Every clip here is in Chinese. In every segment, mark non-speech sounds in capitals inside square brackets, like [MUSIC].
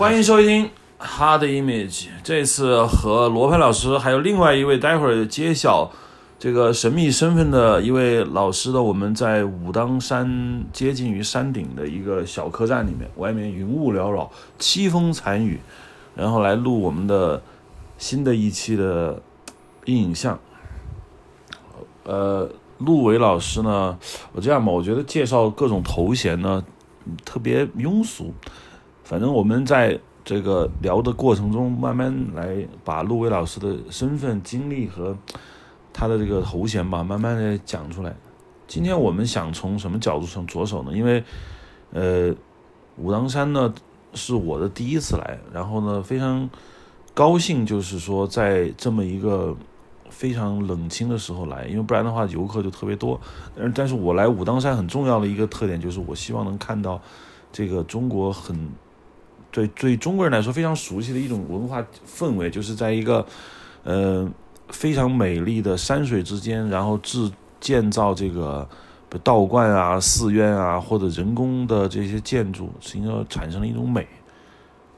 欢迎收听《Hard Image》。这次和罗盘老师还有另外一位，待会儿揭晓这个神秘身份的一位老师的，我们在武当山接近于山顶的一个小客栈里面，外面云雾缭绕，凄风惨雨，然后来录我们的新的一期的影像。呃，陆伟老师呢，我这样吧，我觉得介绍各种头衔呢特别庸俗。反正我们在这个聊的过程中，慢慢来把陆伟老师的身份、经历和他的这个头衔吧，慢慢的讲出来。今天我们想从什么角度上着手呢？因为，呃，武当山呢是我的第一次来，然后呢非常高兴，就是说在这么一个非常冷清的时候来，因为不然的话游客就特别多。但但是我来武当山很重要的一个特点就是，我希望能看到这个中国很。对对中国人来说非常熟悉的一种文化氛围，就是在一个呃非常美丽的山水之间，然后制建造这个道观啊、寺院啊或者人工的这些建筑，实际上产生了一种美。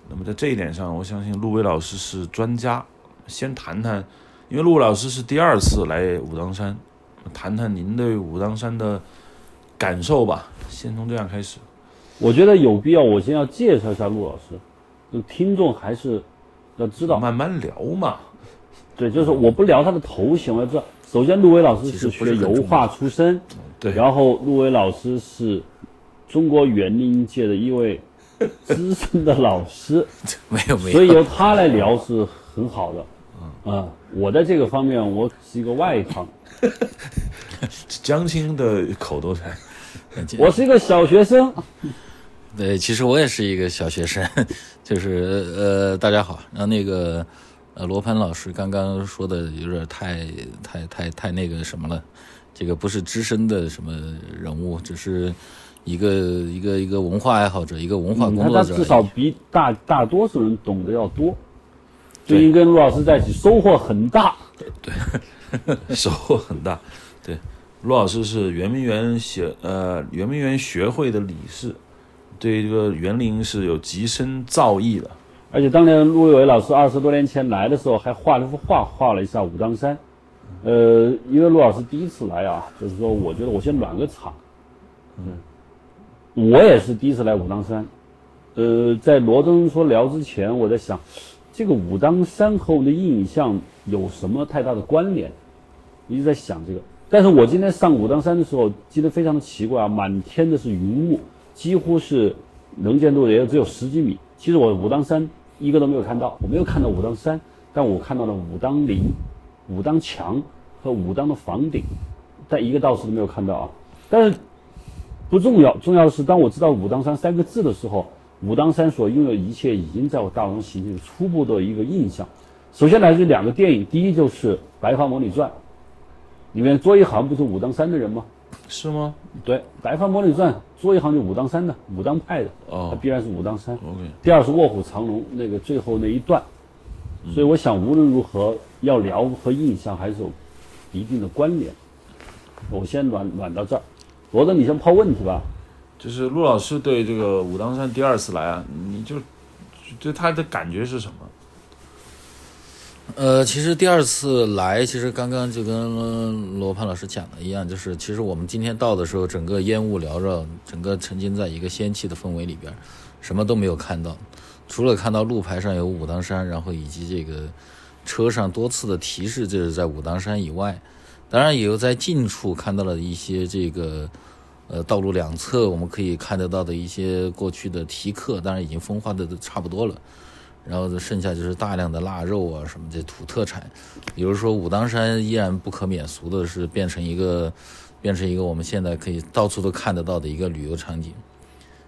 那么在这一点上，我相信陆伟老师是专家。先谈谈，因为陆老师是第二次来武当山，谈谈您对武当山的感受吧。先从这样开始。我觉得有必要，我先要介绍一下陆老师，就听众还是要知道。慢慢聊嘛。对，就是我不聊他的头衔，我要知道。首先，陆伟老师是学油画出身，对。然后，陆伟老师是中国园林界的一位资深的老师，[LAUGHS] 没有没有。所以由他来聊是很好的。嗯啊，我在这个方面我是一个外行。[LAUGHS] 江青的口头禅。我是一个小学生。对，其实我也是一个小学生，[LAUGHS] 就是呃，大家好。然后那个呃，罗盘老师刚刚说的有点太太太太那个什么了，这个不是资深的什么人物，只是一个一个一个文化爱好者，一个文化工作者。他至少比大大多数人懂得要多。最近跟陆老师在一起，收获很大。对，[LAUGHS] 收获很大。对，陆老师是圆明园学呃圆明园学会的理事。对这个园林是有极深造诣的，而且当年陆伟老师二十多年前来的时候，还画了幅画，画了一下武当山。呃，因为陆老师第一次来啊，就是说，我觉得我先暖个场。嗯，我也是第一次来武当山。呃，在罗征说聊之前，我在想，这个武当山和我们的印象有什么太大的关联？一直在想这个。但是我今天上武当山的时候，记得非常的奇怪啊，满天的是云雾。几乎是能见度也只有十几米。其实我武当山一个都没有看到，我没有看到武当山，但我看到了武当林、武当墙和武当的房顶，但一个道士都没有看到啊。但是不重要，重要的是当我知道武当山三个字的时候，武当山所拥有一切已经在我大脑中形成初步的一个印象。首先来自两个电影，第一就是《白发魔女传》，里面卓一航不是武当山的人吗？是吗？对，《白发魔女传》做一行就武当山的，武当派的，哦，它必然是武当山。OK。第二是卧虎藏龙那个最后那一段，所以我想无论如何要聊和印象还是有一定的关联。我先暖暖到这儿，罗德你先抛问题吧。就是陆老师对这个武当山第二次来啊，你就对他的感觉是什么？呃，其实第二次来，其实刚刚就跟罗胖老师讲的一样，就是其实我们今天到的时候，整个烟雾缭绕，整个沉浸在一个仙气的氛围里边，什么都没有看到，除了看到路牌上有武当山，然后以及这个车上多次的提示这是在武当山以外，当然也有在近处看到了一些这个呃道路两侧我们可以看得到的一些过去的题刻，当然已经风化的都差不多了。然后剩下就是大量的腊肉啊，什么这土特产，比如说武当山依然不可免俗的是变成一个，变成一个我们现在可以到处都看得到的一个旅游场景。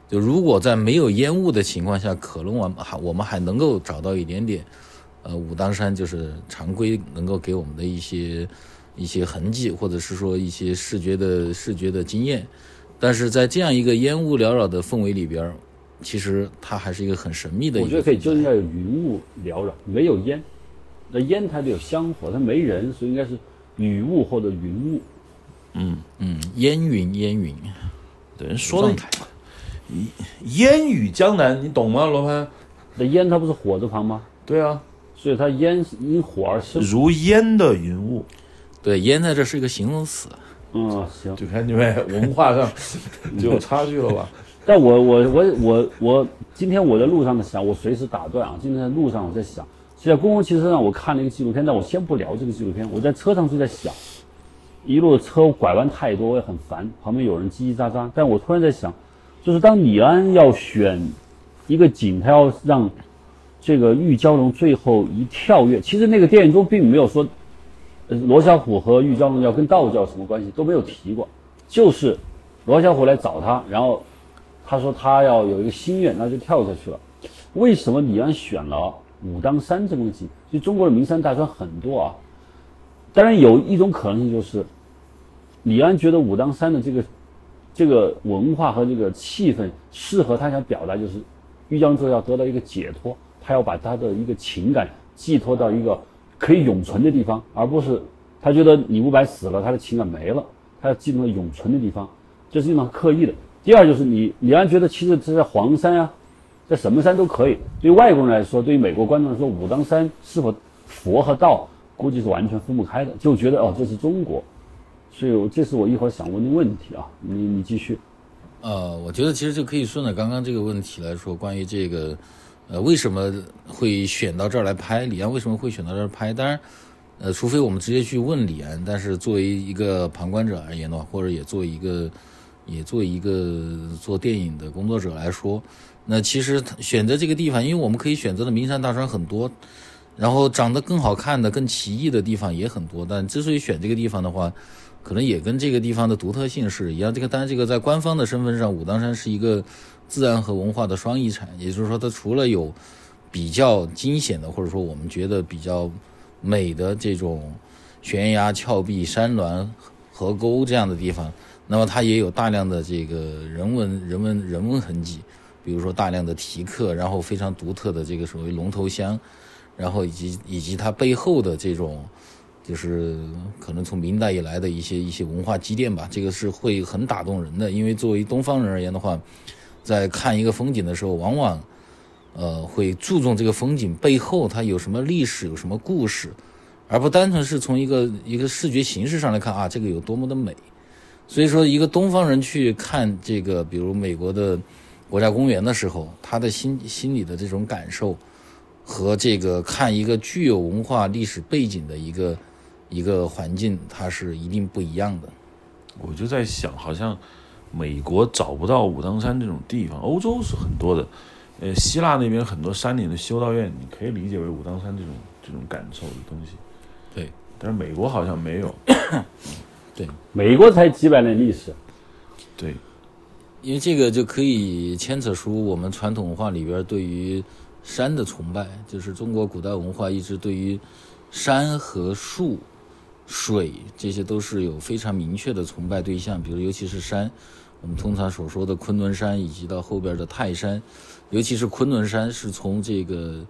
就如果在没有烟雾的情况下，可能我们还我们还能够找到一点点，呃，武当山就是常规能够给我们的一些一些痕迹，或者是说一些视觉的视觉的经验。但是在这样一个烟雾缭绕的氛围里边。其实它还是一个很神秘的。我觉得可以，就应该有云雾缭绕，没有烟。那烟它得有香火，它没人，所以应该是雨雾或者云雾。嗯嗯，烟云烟云，对人说的烟雨江南，你懂吗，罗盘？那烟它不是火字旁吗？对啊，所以它烟因火而生。如烟的云雾，对，烟在这是一个形容词。嗯，行。就看你们文化上 [LAUGHS] 就有差距了吧？但我我我我我今天我在路上的想，我随时打断啊。今天在路上我在想，是在公共汽车上我看了一个纪录片，但我先不聊这个纪录片。我在车上就在想，一路车拐弯太多，我也很烦，旁边有人叽叽喳喳。但我突然在想，就是当李安要选一个景，他要让这个玉娇龙最后一跳跃，其实那个电影中并没有说，罗小虎和玉娇龙要跟道教什么关系都没有提过，就是罗小虎来找他，然后。他说他要有一个心愿，那就跳下去了。为什么李安选了武当山这个景？就中国的名山大川很多啊。当然有一种可能性就是，李安觉得武当山的这个这个文化和这个气氛适合他想表达，就是玉江州要得到一个解脱，他要把他的一个情感寄托到一个可以永存的地方，而不是他觉得李慕白死了，他的情感没了，他要寄托到永存的地方，这是一种刻意的。第二就是你李安觉得，其实这在黄山啊，在什么山都可以。对外国人来说，对于美国观众来说，武当山是否佛和道，估计是完全分不开的。就觉得哦，这是中国，所以这是我一会儿想问的问题啊。你你继续。呃，我觉得其实就可以顺着刚刚这个问题来说，关于这个，呃，为什么会选到这儿来拍？李安为什么会选到这儿拍？当然，呃，除非我们直接去问李安，但是作为一个旁观者而言的话，或者也作为一个。也做一个做电影的工作者来说，那其实选择这个地方，因为我们可以选择的名山大川很多，然后长得更好看的、更奇异的地方也很多。但之所以选这个地方的话，可能也跟这个地方的独特性是一样。这个当然，这个在官方的身份上，武当山是一个自然和文化的双遗产，也就是说，它除了有比较惊险的，或者说我们觉得比较美的这种悬崖峭壁、山峦、河沟这样的地方。那么它也有大量的这个人文、人文、人文痕迹，比如说大量的题刻，然后非常独特的这个所谓龙头香，然后以及以及它背后的这种，就是可能从明代以来的一些一些文化积淀吧，这个是会很打动人的。因为作为东方人而言的话，在看一个风景的时候，往往呃会注重这个风景背后它有什么历史、有什么故事，而不单纯是从一个一个视觉形式上来看啊，这个有多么的美。所以说，一个东方人去看这个，比如美国的国家公园的时候，他的心心里的这种感受，和这个看一个具有文化历史背景的一个一个环境，它是一定不一样的。我就在想，好像美国找不到武当山这种地方，欧洲是很多的，呃，希腊那边很多山里的修道院，你可以理解为武当山这种这种感受的东西。对，但是美国好像没有。[LAUGHS] 对，美国才几百年历史，对，因为这个就可以牵扯出我们传统文化里边对于山的崇拜，就是中国古代文化一直对于山和树、水这些都是有非常明确的崇拜对象，比如尤其是山，我们通常所说的昆仑山以及到后边的泰山，尤其是昆仑山是从这个。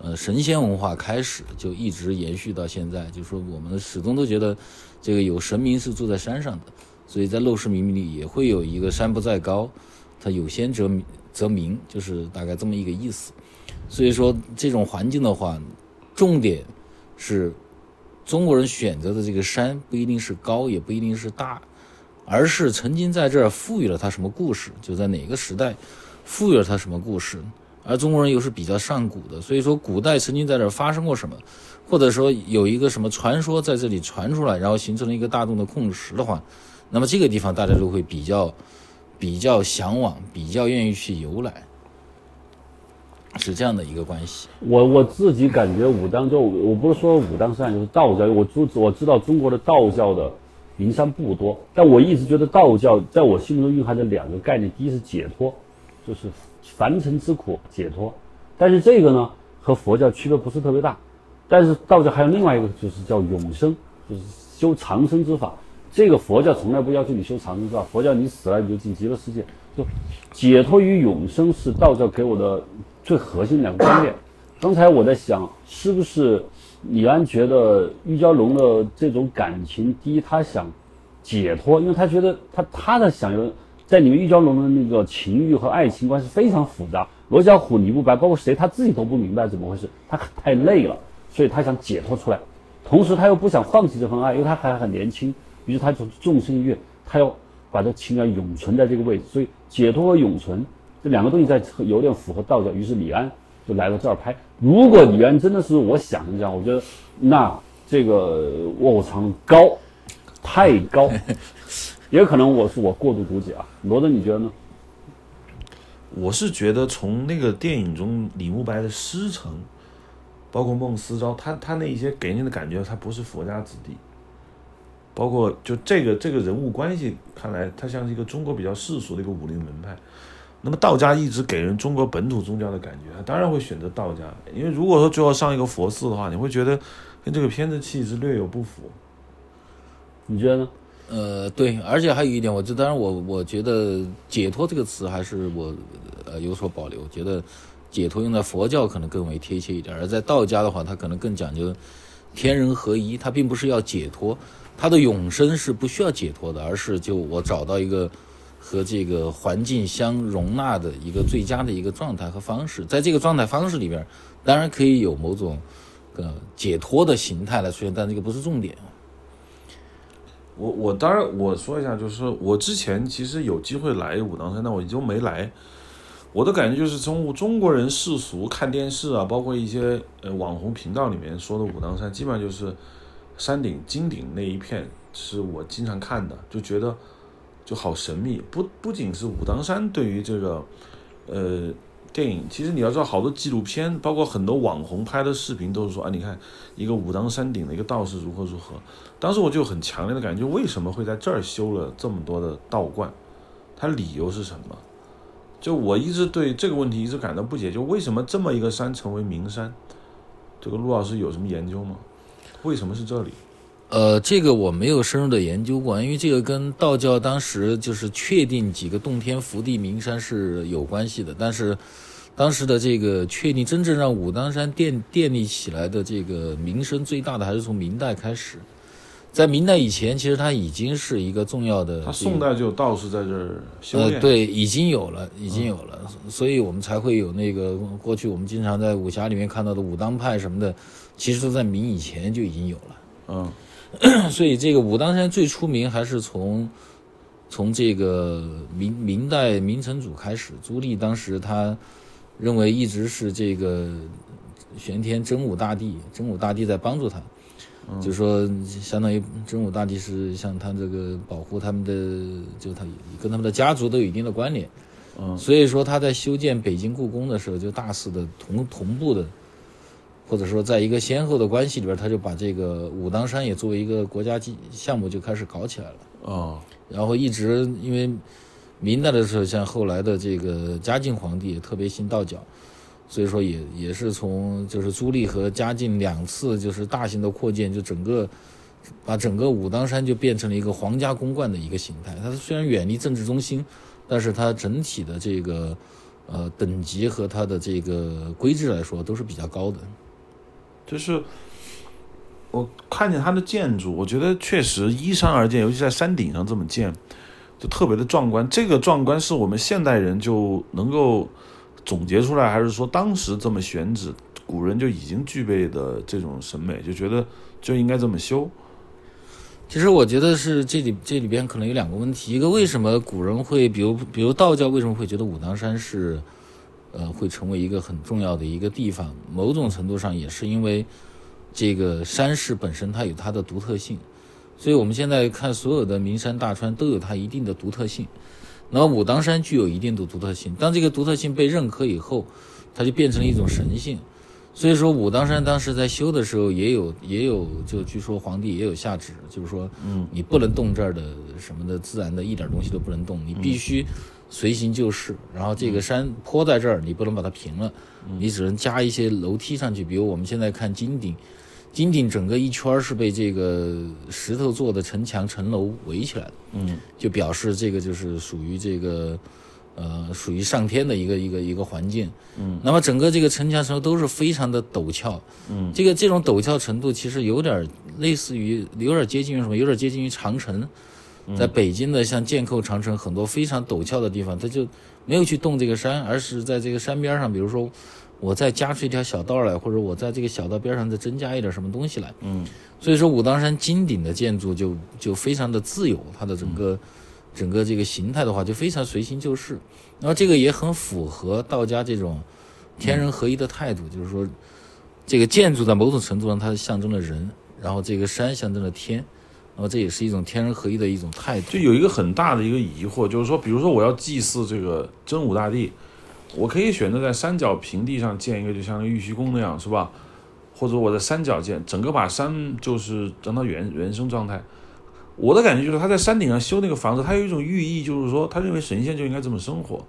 呃，神仙文化开始就一直延续到现在，就说我们始终都觉得，这个有神明是住在山上的，所以在《陋室铭》里也会有一个“山不在高，它有仙则则名”，就是大概这么一个意思。所以说，这种环境的话，重点是中国人选择的这个山不一定是高，也不一定是大，而是曾经在这儿赋予了它什么故事，就在哪个时代赋予了它什么故事。而中国人又是比较上古的，所以说古代曾经在这儿发生过什么，或者说有一个什么传说在这里传出来，然后形成了一个大众的共识的话，那么这个地方大家都会比较比较向往，比较愿意去游览，是这样的一个关系。我我自己感觉武当就我不是说武当山就是道教，我知我知道中国的道教的名山不多，但我一直觉得道教在我心目中蕴含着两个概念，第一是解脱，就是。凡尘之苦解脱，但是这个呢和佛教区别不是特别大，但是道教还有另外一个就是叫永生，就是修长生之法。这个佛教从来不要求你修长生之法，佛教你死了你就进极乐世界。就解脱与永生是道教给我的最核心两个观念。刚才我在想，是不是李安觉得玉娇龙的这种感情，第一他想解脱，因为他觉得他他的想要。在里面，玉娇龙的那个情欲和爱情观是非常复杂，罗小虎、李不白，包括谁，他自己都不明白怎么回事，他太累了，所以他想解脱出来，同时他又不想放弃这份爱，因为他还很年轻，于是他就纵身一跃，他要把这情感永存在这个位置，所以解脱和永存这两个东西在有点符合道教，于是李安就来到这儿拍。如果李安真的是我想的这样，我觉得那这个卧虎藏龙高，太高，也可能我是我过度读解啊。罗德，你觉得呢？我是觉得从那个电影中李慕白的师承，包括孟思昭，他他那一些给人的感觉，他不是佛家子弟。包括就这个这个人物关系，看来他像是一个中国比较世俗的一个武林门派。那么道家一直给人中国本土宗教的感觉，他当然会选择道家，因为如果说最后上一个佛寺的话，你会觉得跟这个片子气质略有不符。你觉得呢？呃，对，而且还有一点，我就当然我我觉得“解脱”这个词还是我呃有所保留，觉得“解脱”用在佛教可能更为贴切一点，而在道家的话，它可能更讲究天人合一，它并不是要解脱，它的永生是不需要解脱的，而是就我找到一个和这个环境相容纳的一个最佳的一个状态和方式，在这个状态方式里边，当然可以有某种呃解脱的形态来出现，但这个不是重点。我我当然我说一下，就是我之前其实有机会来武当山，但我就没来。我的感觉就是从中国人世俗看电视啊，包括一些呃网红频道里面说的武当山，基本上就是山顶金顶那一片是我经常看的，就觉得就好神秘。不不仅是武当山对于这个呃。电影其实你要知道，好多纪录片，包括很多网红拍的视频，都是说啊，你看一个武当山顶的一个道士如何如何。当时我就很强烈的感觉，为什么会在这儿修了这么多的道观？它理由是什么？就我一直对这个问题一直感到不解，就为什么这么一个山成为名山？这个陆老师有什么研究吗？为什么是这里？呃，这个我没有深入的研究过，因为这个跟道教当时就是确定几个洞天福地名山是有关系的，但是。当时的这个确定，真正让武当山奠奠立起来的这个名声最大的，还是从明代开始。在明代以前，其实它已经是一个重要的。他宋代就有道士在这儿修炼。呃，对，已经有了，已经有了，所以我们才会有那个过去我们经常在武侠里面看到的武当派什么的，其实都在明以前就已经有了。嗯，[CLEARS THROAT] 所以这个武当山最出名还是从从这个明明代明成祖开始，朱棣当时他。认为一直是这个玄天真武大帝，真武大帝在帮助他，就说相当于真武大帝是像他这个保护他们的，就他跟他们的家族都有一定的关联，嗯，所以说他在修建北京故宫的时候，就大肆的同同步的，或者说在一个先后的关系里边，他就把这个武当山也作为一个国家级项目就开始搞起来了，哦，然后一直因为。明代的时候，像后来的这个嘉靖皇帝也特别信道教，所以说也也是从就是朱棣和嘉靖两次就是大型的扩建，就整个把整个武当山就变成了一个皇家公馆的一个形态。它虽然远离政治中心，但是它整体的这个呃等级和它的这个规制来说都是比较高的。就是我看见它的建筑，我觉得确实依山而建，尤其在山顶上这么建。就特别的壮观，这个壮观是我们现代人就能够总结出来，还是说当时这么选址，古人就已经具备的这种审美，就觉得就应该这么修？其实我觉得是这里这里边可能有两个问题，一个为什么古人会，比如比如道教为什么会觉得武当山是，呃，会成为一个很重要的一个地方？某种程度上也是因为这个山势本身它有它的独特性。所以，我们现在看所有的名山大川都有它一定的独特性。那么，武当山具有一定的独特性。当这个独特性被认可以后，它就变成了一种神性。所以说，武当山当时在修的时候，也有也有，就据说皇帝也有下旨，就是说，嗯，你不能动这儿的什么的自然的一点东西都不能动，你必须随行就市。然后，这个山坡在这儿，你不能把它平了，你只能加一些楼梯上去。比如我们现在看金顶。金顶整个一圈是被这个石头做的城墙城楼围起来的，嗯，就表示这个就是属于这个，呃，属于上天的一个一个一个环境，嗯，那么整个这个城墙城楼都是非常的陡峭，嗯，这个这种陡峭程度其实有点类似于，有点接近于什么？有点接近于长城，在北京的像剑扣长城很多非常陡峭的地方，它就没有去动这个山，而是在这个山边上，比如说我再加出一条小道来，或者我在这个小道边上再增加一点什么东西来。嗯，所以说武当山金顶的建筑就就非常的自由，它的整个、整个这个形态的话就非常随心就事。然后这个也很符合道家这种天人合一的态度，就是说这个建筑在某种程度上它象征了人，然后这个山象征了天，然后这也是一种天人合一的一种态度。就有一个很大的一个疑惑，就是说，比如说我要祭祀这个真武大帝，我可以选择在山脚平地上建一个，就像玉虚宫那样，是吧？或者我在山脚建，整个把山就是让它原原生状态。我的感觉就是他在山顶上修那个房子，他有一种寓意，就是说他认为神仙就应该这么生活，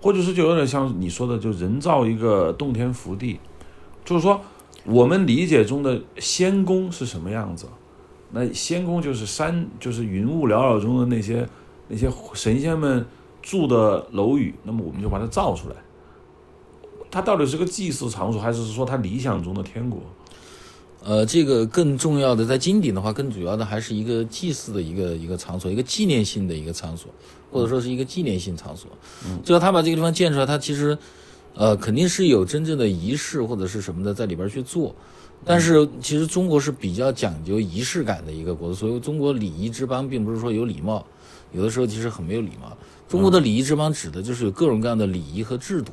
或者是就有点像你说的，就人造一个洞天福地，就是说我们理解中的仙宫是什么样子？那仙宫就是山，就是云雾缭绕中的那些那些神仙们住的楼宇，那么我们就把它造出来。它到底是个祭祀场所，还是说它理想中的天国？呃，这个更重要的，在金顶的话，更主要的还是一个祭祀的一个一个场所，一个纪念性的一个场所，或者说是一个纪念性场所。嗯，就是他把这个地方建出来，他其实，呃，肯定是有真正的仪式或者是什么的在里边去做。但是其实中国是比较讲究仪式感的一个国度，所以中国礼仪之邦并不是说有礼貌，有的时候其实很没有礼貌。中国的礼仪之邦指的就是有各种各样的礼仪和制度。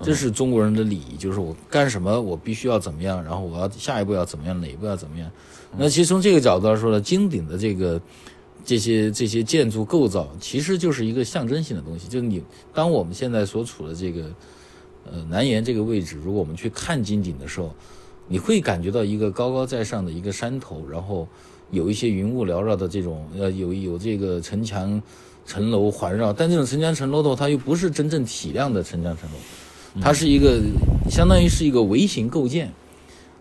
这是中国人的礼仪，就是我干什么我必须要怎么样，然后我要下一步要怎么样，哪一步要怎么样。那其实从这个角度来说呢，金顶的这个这些这些建筑构造，其实就是一个象征性的东西。就是你当我们现在所处的这个呃南岩这个位置，如果我们去看金顶的时候，你会感觉到一个高高在上的一个山头，然后有一些云雾缭绕的这种呃有有这个城墙城楼环绕，但这种城墙城楼的话，它又不是真正体量的城墙城楼。它是一个，相当于是一个微型构建。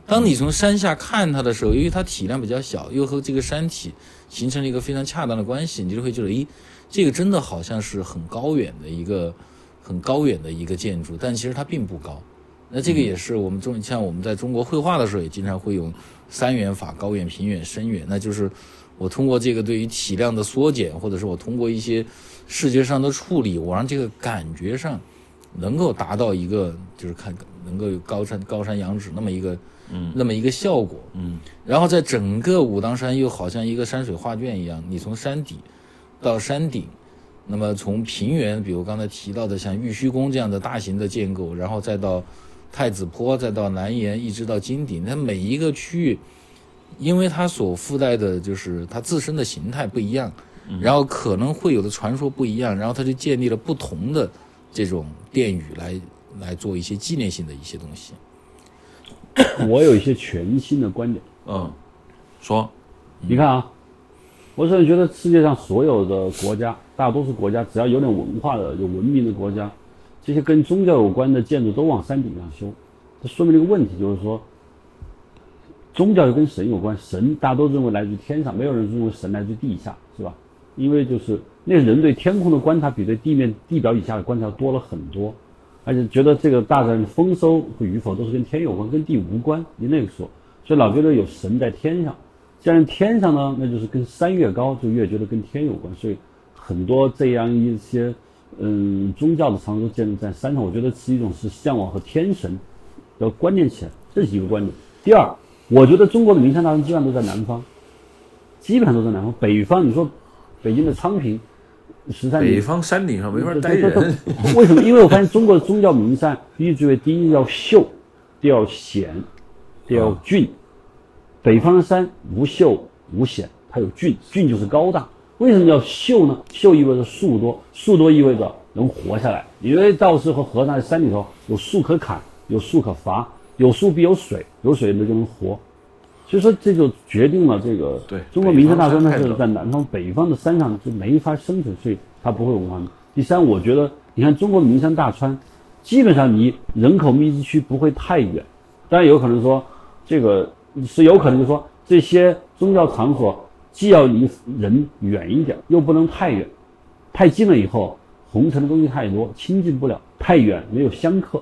当你从山下看它的时候，由于它体量比较小，又和这个山体形成了一个非常恰当的关系，你就会觉得，咦，这个真的好像是很高远的一个很高远的一个建筑，但其实它并不高。那这个也是我们中像我们在中国绘画的时候，也经常会用三远法：高远、平远、深远。那就是我通过这个对于体量的缩减，或者是我通过一些视觉上的处理，我让这个感觉上。能够达到一个就是看能够有高山高山仰止那么一个嗯那么一个效果嗯，然后在整个武当山又好像一个山水画卷一样，你从山底到山顶，那么从平原，比如刚才提到的像玉虚宫这样的大型的建构，然后再到太子坡，再到南岩，一直到金顶，它每一个区域，因为它所附带的就是它自身的形态不一样，然后可能会有的传说不一样，然后它就建立了不同的。这种殿宇来来做一些纪念性的一些东西，[COUGHS] 我有一些全新的观点。嗯，说，你看啊，我甚至觉得世界上所有的国家，大多数国家只要有点文化的、有文明的国家，这些跟宗教有关的建筑都往山顶上修。这说明了一个问题，就是说，宗教又跟神有关，神大家都认为来自于天上，没有人认为神来自地下，是吧？因为就是那个人对天空的观察比对地面地表以下的观察多了很多，而且觉得这个大自然丰收与否都是跟天有关，跟地无关。你那个说，所以老觉得有神在天上，既然天上呢，那就是跟山越高就越觉得跟天有关。所以很多这样一些嗯宗教的场所建筑在山上，我觉得是一种是向往和天神要关联起来，这是一个观点。第二，我觉得中国的名山大川基本上都在南方，基本上都在南方，北方你说。北京的昌平，十三北方山顶上没法待人。为什么？因为我发现中国的宗教名山，必须具备第一要秀，第二险，第二峻。北方的山无秀无险，它有峻，峻就是高大。为什么叫秀呢？秀意味着树多，树多意味着能活下来。因为道士和和尚在山里头有树可砍，有树可伐，有树必有水，有水那就能活。所以说，这就决定了这个对中国名山大川呢是在南方，北方的山上就没法生存，所以它不会有文化。第三，我觉得你看中国的名山大川，基本上离人口密集区不会太远，当然有可能说这个是有可能，就说这些宗教场所既要离人远一点，又不能太远，太近了以后红尘的东西太多，亲近不了；太远没有香客，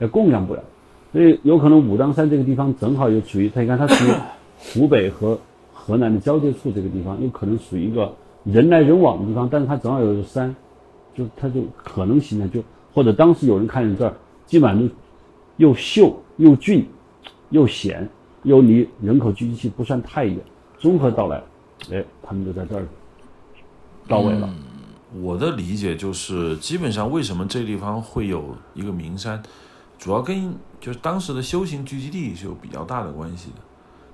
也供养不了。所以有可能武当山这个地方正好又处于，他你看它属于 [CLEARS THROAT] 湖北和河南的交界处，这个地方有可能属于一个人来人往的地方，但是它正好有个山，就它就可能形成就或者当时有人看见这儿，基本上就又秀又俊又险，又离人口聚集区不算太远，综合到来，哎，他们就在这儿到位了。我的理解就是，基本上为什么这地方会有一个名山，主要跟就是当时的修行聚集地是有比较大的关系的。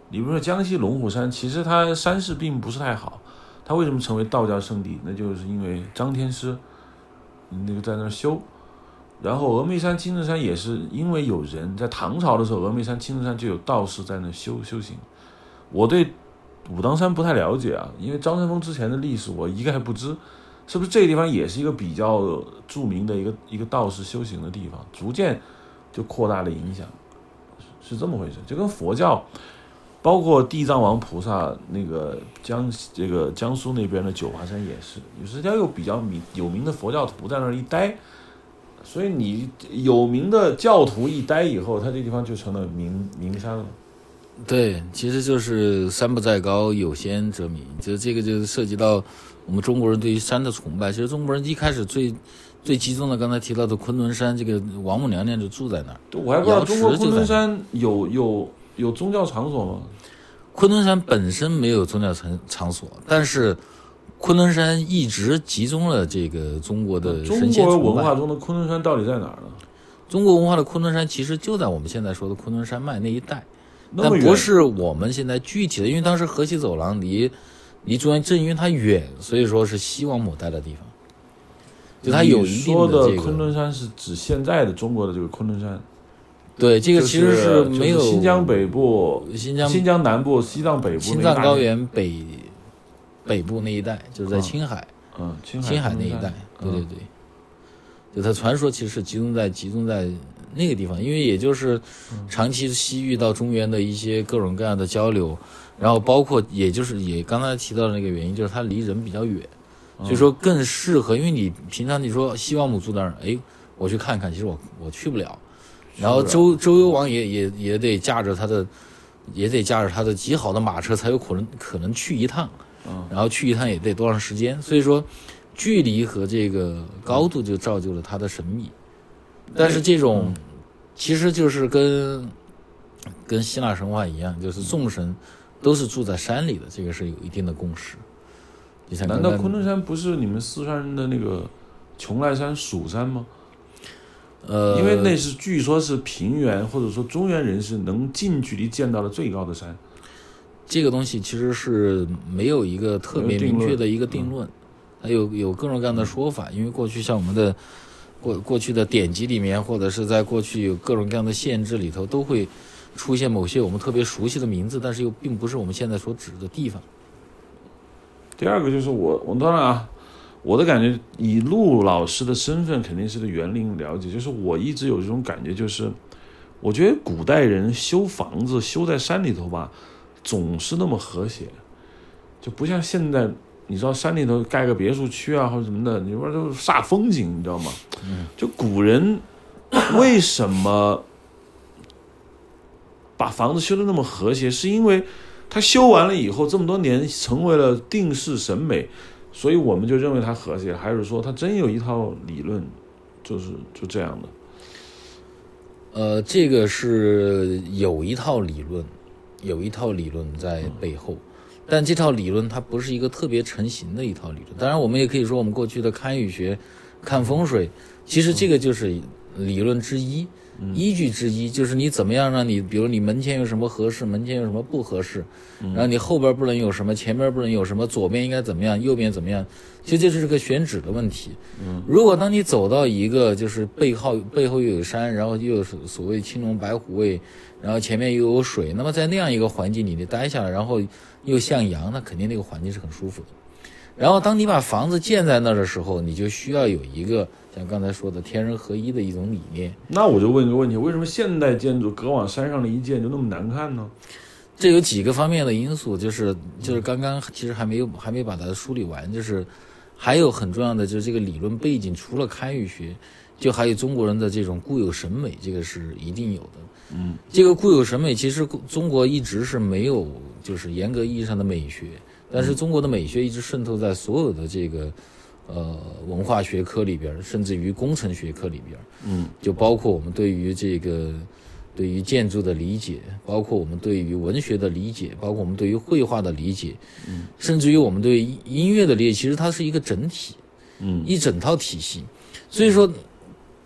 你比如说江西龙虎山，其实它山势并不是太好，它为什么成为道教圣地？那就是因为张天师那个在那儿修。然后峨眉山、青城山也是因为有人在唐朝的时候，峨眉山、青城山就有道士在那修修行。我对武当山不太了解啊，因为张三丰之前的历史我一概不知。是不是这个地方也是一个比较著名的一个一个道士修行的地方？逐渐就扩大了影响，是这么回事。就跟佛教，包括地藏王菩萨那个江这个江苏那边的九华山也是，有时要有比较名有名的佛教徒在那儿一待，所以你有名的教徒一待以后，他这地方就成了名名山了。对，其实就是山不在高，有仙则名。就这个就是涉及到我们中国人对于山的崇拜。其实中国人一开始最最集中的，刚才提到的昆仑山，这个王母娘娘就住在那儿。我还不知道中国昆仑山有有有宗教场所吗？昆仑山本身没有宗教场场所，但是昆仑山一直集中了这个中国的中神仙国。文化中的昆仑山到底在哪儿呢？中国文化的昆仑山其实就在我们现在说的昆仑山脉那一带。但不是我们现在具体的，因为当时河西走廊离离中央正因为它远，所以说是西王母待的地方，就它有一定你说的这个昆仑山是指现在的中国的这个昆仑山，对这这个其实是没有就是新疆北部、新疆新疆南部、西藏北部青藏高原北北部那一带，就是在嗯。青海。嗯，青海青海那一带，对对嗯。对，就它传说其实是集中在集中在那个地方，因为也就是嗯。长期西域到中原的一些各种各样的交流，然后包括也就是也刚才提到的那个原因，就是它离人比较远，嗯所以说更适合，因为你平常你说西王母住那儿，哎，我去看看，其实我我去不了，然后周周幽王也也也得驾着他的，也得驾着他的极好的马车才有可能可能去一趟，嗯然后去一趟也得多长时间，所以说距离和这个高度就造就了它的神秘。但是这种其实就是跟跟希腊神话一样，就是众神都是住在山里的，这个是有一定的共识。难道昆仑山不是你们四川人的那个邛崃山蜀山吗？呃，因为那是据说是平原或者说中原人士能近距离见到的最高的山。这个东西其实是没有一个特别明确的一个定论，还有有各种各样的说法。因为过去像我们的过过去的典籍里面，或者是在过去有各种各样的县志里头，都会出现某些我们特别熟悉的名字，但是又并不是我们现在所指的地方。第二个就是我，我当然啊，我的感觉以陆老师的身份肯定是对园林了解，就是我一直有这种感觉，就是我觉得古代人修房子修在山里头吧，总是那么和谐，就不像现在，你知道山里头盖个别墅区啊或者什么的，你说都煞风景，你知道吗？就古人为什么把房子修的那么和谐，是因为他修完了以后，这么多年成为了定式审美，所以我们就认为它和谐，还是说它真有一套理论，就是就这样的？呃，这个是有一套理论，有一套理论在背后，但这套理论它不是一个特别成型的一套理论。当然，我们也可以说，我们过去的堪舆学、看风水，其实这个就是理论之一。依据之一就是你怎么样让你，比如你门前有什么合适，门前有什么不合适，然后你后边不能有什么，前边不能有什么，左边应该怎么样，右边怎么样，其实这就是个选址的问题。如果当你走到一个就是背后背后又有山，然后又有所所谓青龙白虎位，然后前面又有水，那么在那样一个环境里你待下来，然后又向阳，那肯定那个环境是很舒服的。然后当你把房子建在那儿的时候，你就需要有一个像刚才说的天人合一的一种理念。那我就问一个问题：为什么现代建筑隔往山上的一建就那么难看呢？这有几个方面的因素，就是就是刚刚其实还没有还没把它梳理完，就是还有很重要的就是这个理论背景，除了堪舆学，就还有中国人的这种固有审美，这个是一定有的。嗯，这个固有审美其实中国一直是没有就是严格意义上的美学，但是中国的美学一直渗透在所有的这个呃文化学科里边，甚至于工程学科里边，嗯，就包括我们对于这个对于建筑的理解，包括我们对于文学的理解，包括我们对于绘画的理解，嗯，甚至于我们对音音乐的理解，其实它是一个整体，嗯，一整套体系。所以说，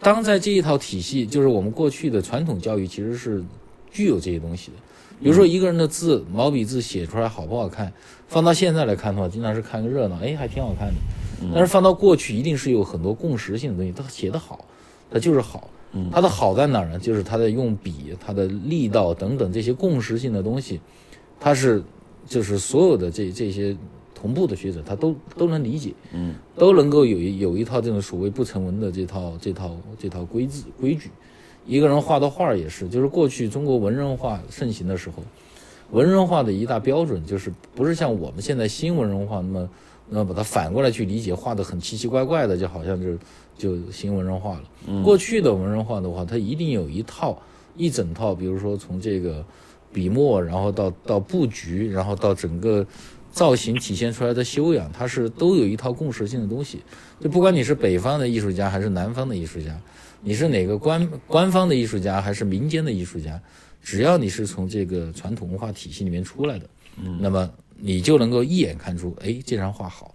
当在这一套体系，就是我们过去的传统教育其实是具有这些东西的。比如说一个人的字，毛笔字写出来好不好看，放到现在来看的话，经常是看个热闹，哎，还挺好看的。但是放到过去，一定是有很多共识性的东西，他写得好，他就是好。他的好在哪儿呢？就是他的用笔、他的力道等等这些共识性的东西，他是就是所有的这这些同步的学者，他都都能理解，嗯，都能够有一有一套这种所谓不成文的这套这套这套规制规矩。一个人画的画也是，就是过去中国文人画盛行的时候，文人画的一大标准就是不是像我们现在新文人画那么那么把它反过来去理解，画的很奇奇怪怪的，就好像就就新文人画了。过去的文人画的话，它一定有一套一整套，比如说从这个笔墨，然后到到布局，然后到整个造型体现出来的修养，它是都有一套共识性的东西。就不管你是北方的艺术家还是南方的艺术家，你是哪个官官方的艺术家还是民间的艺术家，只要你是从这个传统文化体系里面出来的，嗯，那么你就能够一眼看出，哎，这张画好，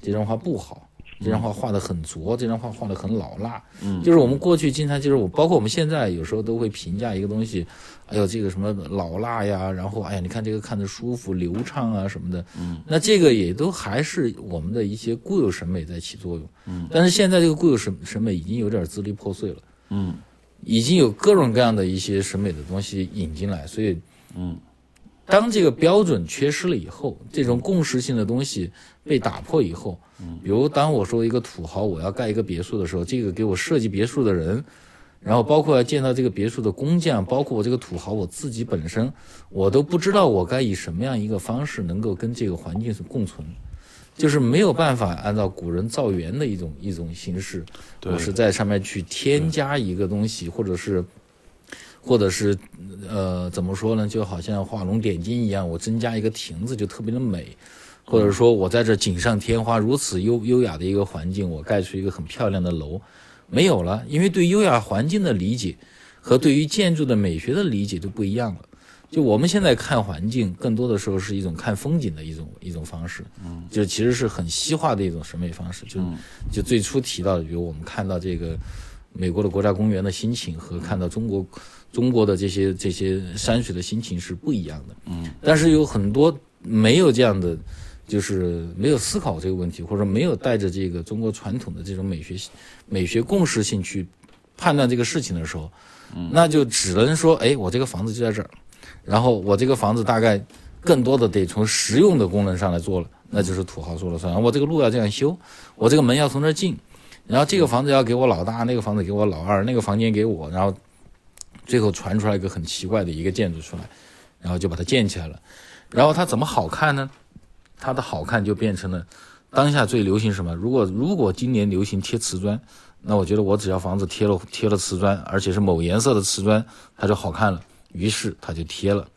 这张画不好。这张画画的很拙，这张画画的很老辣。嗯，就是我们过去经常就是我，包括我们现在有时候都会评价一个东西，哎呦这个什么老辣呀，然后哎呀你看这个看着舒服流畅啊什么的。嗯，那这个也都还是我们的一些固有审美在起作用。嗯，但是现在这个固有审审美已经有点支离破碎了。嗯，已经有各种各样的一些审美的东西引进来，所以嗯，当这个标准缺失了以后，这种共识性的东西被打破以后，比如当我说一个土豪我要盖一个别墅的时候，这个给我设计别墅的人，然后包括要建造这个别墅的工匠，包括我这个土豪我自己本身，我都不知道我该以什么样一个方式能够跟这个环境是共存，就是没有办法按照古人造园的一种一种形式，我是在上面去添加一个东西，或者是。或者是，呃，怎么说呢？就好像画龙点睛一样，我增加一个亭子就特别的美，或者说我在这锦上添花，如此优优雅的一个环境，我盖出一个很漂亮的楼，没有了，因为对优雅环境的理解和对于建筑的美学的理解就不一样了。就我们现在看环境，更多的时候是一种看风景的一种一种方式，嗯，就其实是很西化的一种审美方式。就就最初提到的，比如我们看到这个美国的国家公园的心情和看到中国中国的这些这些山水的心情是不一样的，嗯，但是有很多没有这样的，就是没有思考这个问题，或者没有带着这个中国传统的这种美学美学共识性去判断这个事情的时候，嗯，那就只能说，哎，我这个房子就在这儿，然后我这个房子大概更多的得从实用的功能上来做了，那就是土豪说了算。我这个路要这样修，我这个门要从这儿进，然后这个房子要给我老大，那个房子给我老二，那个房间给我，然后最后传出来一个很奇怪的一个建筑出来，然后就把它建起来了。然后它怎么好看呢？它的好看就变成了当下最流行什么？如果如果今年流行贴瓷砖，那我觉得我只要房子贴了贴了瓷砖，而且是某颜色的瓷砖，它就好看了。于是它就贴了。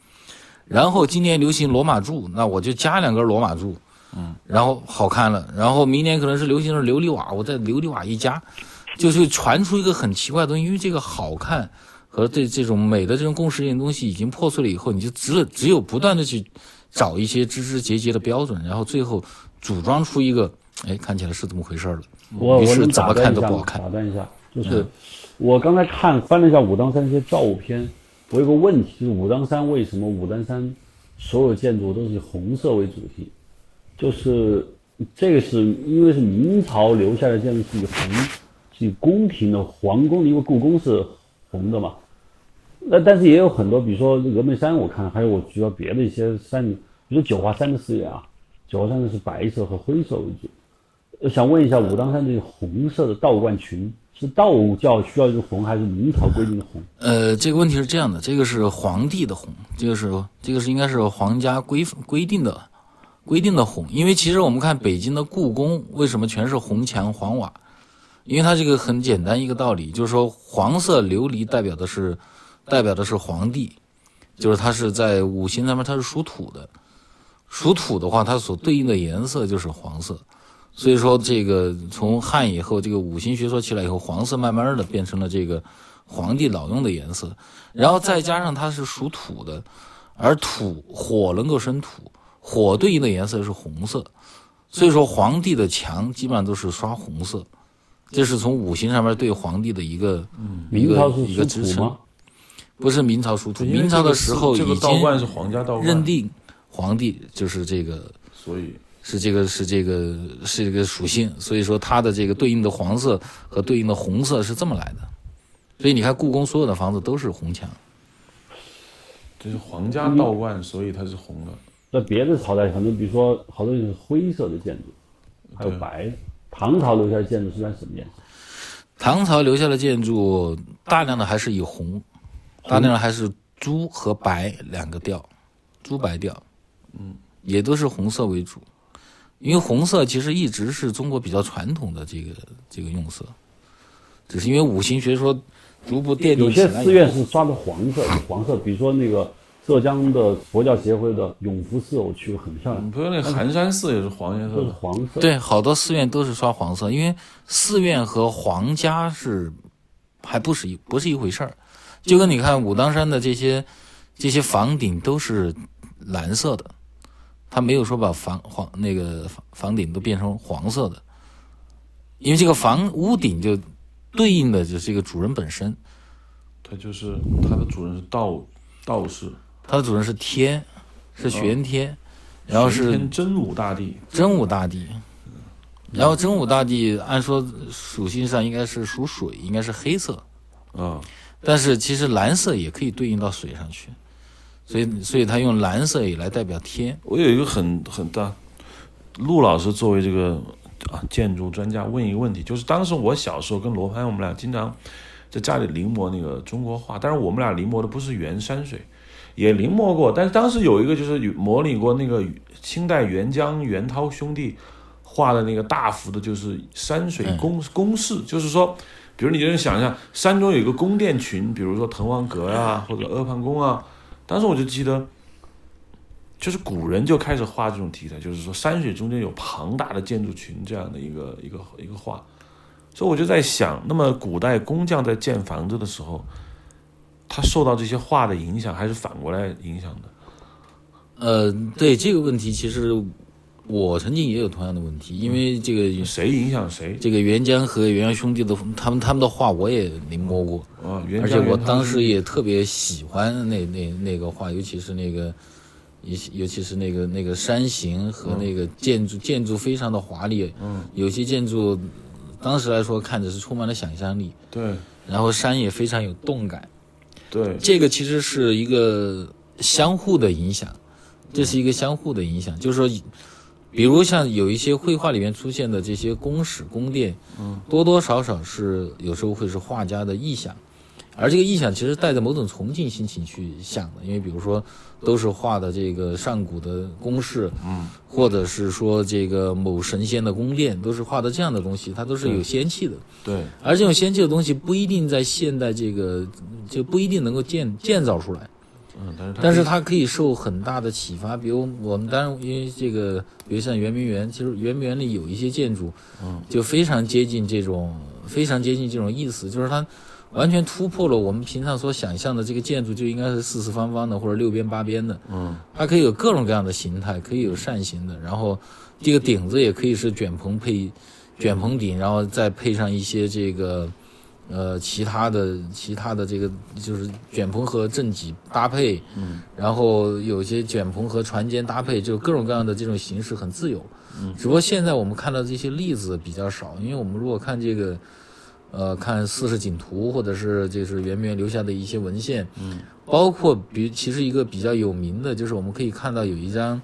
然后今年流行罗马柱，那我就加两根罗马柱，嗯，然后好看了。然后明年可能是流行的琉璃瓦，我在琉璃瓦一加，就是传出一个很奇怪的东西。因为这个好看和对这种美的这种共识性东西已经破碎了以后，你就只只有不断的去找一些枝枝节节的标准，然后最后组装出一个，哎，看起来是这么回事了。我是怎么看都不好看。打断一下，就是我刚才看翻了一下武当山一些照片，我有个问题，就是武当山为什么武当山所有建筑都是以红色为主题？就是这个是因为是明朝留下的建筑是以红，是以宫廷的皇宫的，因为故宫是红的嘛。那但是也有很多，比如说峨眉山，我看还有我主要别的一些山，比如说九华山的寺院啊，九华山的是白色和灰色为主。想问一下，武当山这个红色的道观群是道教需要一个红，还是明朝规定的红？呃，这个问题是这样的，这个是皇帝的红，这个是这个是应该是皇家规规定的规定的红，因为其实我们看北京的故宫为什么全是红墙黄瓦，因为它这个很简单一个道理，就是说黄色琉璃代表的是代表的是皇帝，就是它是在五行上面它是属土的，属土的话它所对应的颜色就是黄色，所以说这个从汉以后，这个五行学说起来以后，黄色慢慢的变成了这个皇帝老用的颜色，然后再加上它是属土的，而土火能够生土，火对应的颜色是红色，所以说皇帝的墙基本上都是刷红色，这是从五行上面对皇帝的一个一个一个支撑。不是明朝属土，明朝的时候这个已道观是经皇家道观，认定皇帝就是这个所以是这个是这个是这个属性，所以说它的这个对应的黄色和对应的红色是这么来的。所以你看故宫所有的房子都是红墙，这是皇家道观，所以它是红的。在别的朝代，可能比如说好多是灰色的建筑，还有白的。唐朝留下的建筑是在什么颜色？唐朝留下的建筑大量的还是以红，大量的还是朱和白两个调，朱白调，嗯，也都是红色为主，因为红色其实一直是中国比较传统的这个这个用色，只是因为五行学说逐步奠定起来以后。些寺院是刷的黄色，黄色，比如说那个浙江的佛教协会的永福寺，我去过，很漂亮，不是那个寒山寺也是黄颜色都是的，黄色。，对，好多寺院都是刷黄色，因为寺院和皇家是还不是一不是一回事儿。就跟你看武当山的这些这些房顶都是蓝色的，他没有说把房黄那个房房顶都变成黄色的，因为这个房屋顶就对应的就是这个主人本身，他就是他的主人是道道士，它的主人是天，是玄天，然后是天真武大帝，真武大帝，然后真武大帝按说属性上应该是属水，应该是黑色，啊，但是其实蓝色也可以对应到水上去，所以所以他用蓝色也来代表天。我有一个很很大，陆老师作为这个啊建筑专家问一个问题，就是当时我小时候跟罗盘我们俩经常在家里临摹那个中国画，但是我们俩临摹的不是原山水，也临摹过，但是当时有一个就是模拟过那个清代袁江元涛兄弟画的那个大幅的，就是山水宫宫室，就是说。比如你就想一下，山中有一个宫殿群，比如说滕王阁呀、或者阿房宫啊。当时我就记得，就是古人就开始画这种题材，就是说山水中间有庞大的建筑群这样的一个一个一个画，所以我就在想，那么古代工匠在建房子的时候，他受到这些画的影响，还是反过来影响的？呃，对这个问题，其实我曾经也有同样的问题，因为这个谁影响谁这个袁江和袁洋兄弟的他们他们的画我也临摹过，啊？袁而且我当时也特别喜欢那那那个画，尤其是那个，尤其尤其是那个那个山形和那个建筑，建筑非常的华丽，嗯，有些建筑当时来说看着是充满了想象力，对然后山也非常有动感，对这个其实是一个相互的影响，这是一个相互的影响，就是说。比如像有一些绘画里面出现的这些宫室宫殿，嗯，多多少少是有时候会是画家的意象，而这个意象其实带着某种崇敬心情去想的，因为比如说都是画的这个上古的宫室，嗯，或者是说这个某神仙的宫殿，都是画的这样的东西，它都是有仙气的，对。而这种仙气的东西不一定在现代这个就不一定能够建建造出来。嗯，但是但是它可以受很大的启发，比如我们当然因为这个，比如像圆明园，其实圆明园里有一些建筑，嗯，就非常接近这种非常接近这种意思，就是它完全突破了我们平常所想象的这个建筑就应该是四四方方的或者六边八边的，嗯，它可以有各种各样的形态，可以有扇形的，然后这个顶子也可以是卷棚配卷棚顶，然后再配上一些这个。呃，其他的其他的这个就是卷棚和正脊搭配，嗯，然后有些卷棚和船间搭配，就各种各样的这种形式很自由，嗯，只不过现在我们看到这些例子比较少，因为我们如果看这个，呃，看四世景图或者是就是圆明园留下的一些文献，嗯，包括比其实一个比较有名的就是我们可以看到有一张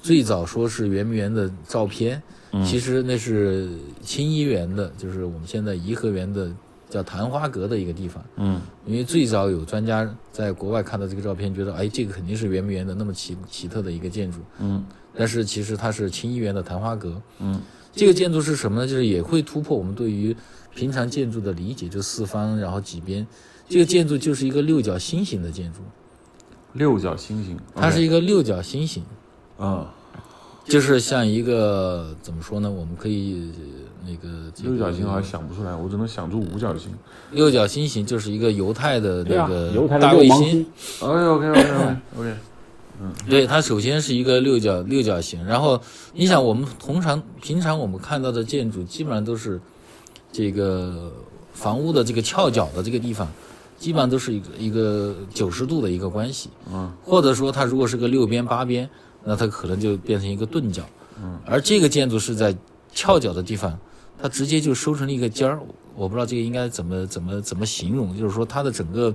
最早说是圆明园的照片，其实那是清漪园的，就是我们现在颐和园的。叫昙花阁的一个地方，嗯，因为最早有专家在国外看到这个照片，觉得哎，这个肯定是圆明园的那么奇奇特的一个建筑，嗯，但是其实它是清漪园的昙花阁，嗯，这个建筑是什么呢？就是也会突破我们对于平常建筑的理解，就四方然后几边，这个建筑就是一个六角星形的建筑，六角星形，它是一个六角星形，啊，就是像一个怎么说呢？我们可以那个这个六角星好像想不出来，我只能想出五角星。六角星形就是一个犹太的那个，犹太大卫星，OK OK OK OK，对，它首先是一个六角六角形，然后你想，我们通常平常我们看到的建筑基本上都是这个房屋的这个翘角的这个地方，基本上都是一个一个九十度的一个关系，嗯，或者说它如果是个六边八边，那它可能就变成一个钝角，嗯，而这个建筑是在翘角的地方，它直接就收成了一个尖儿，我不知道这个应该怎么怎么怎么形容，就是说它的整个。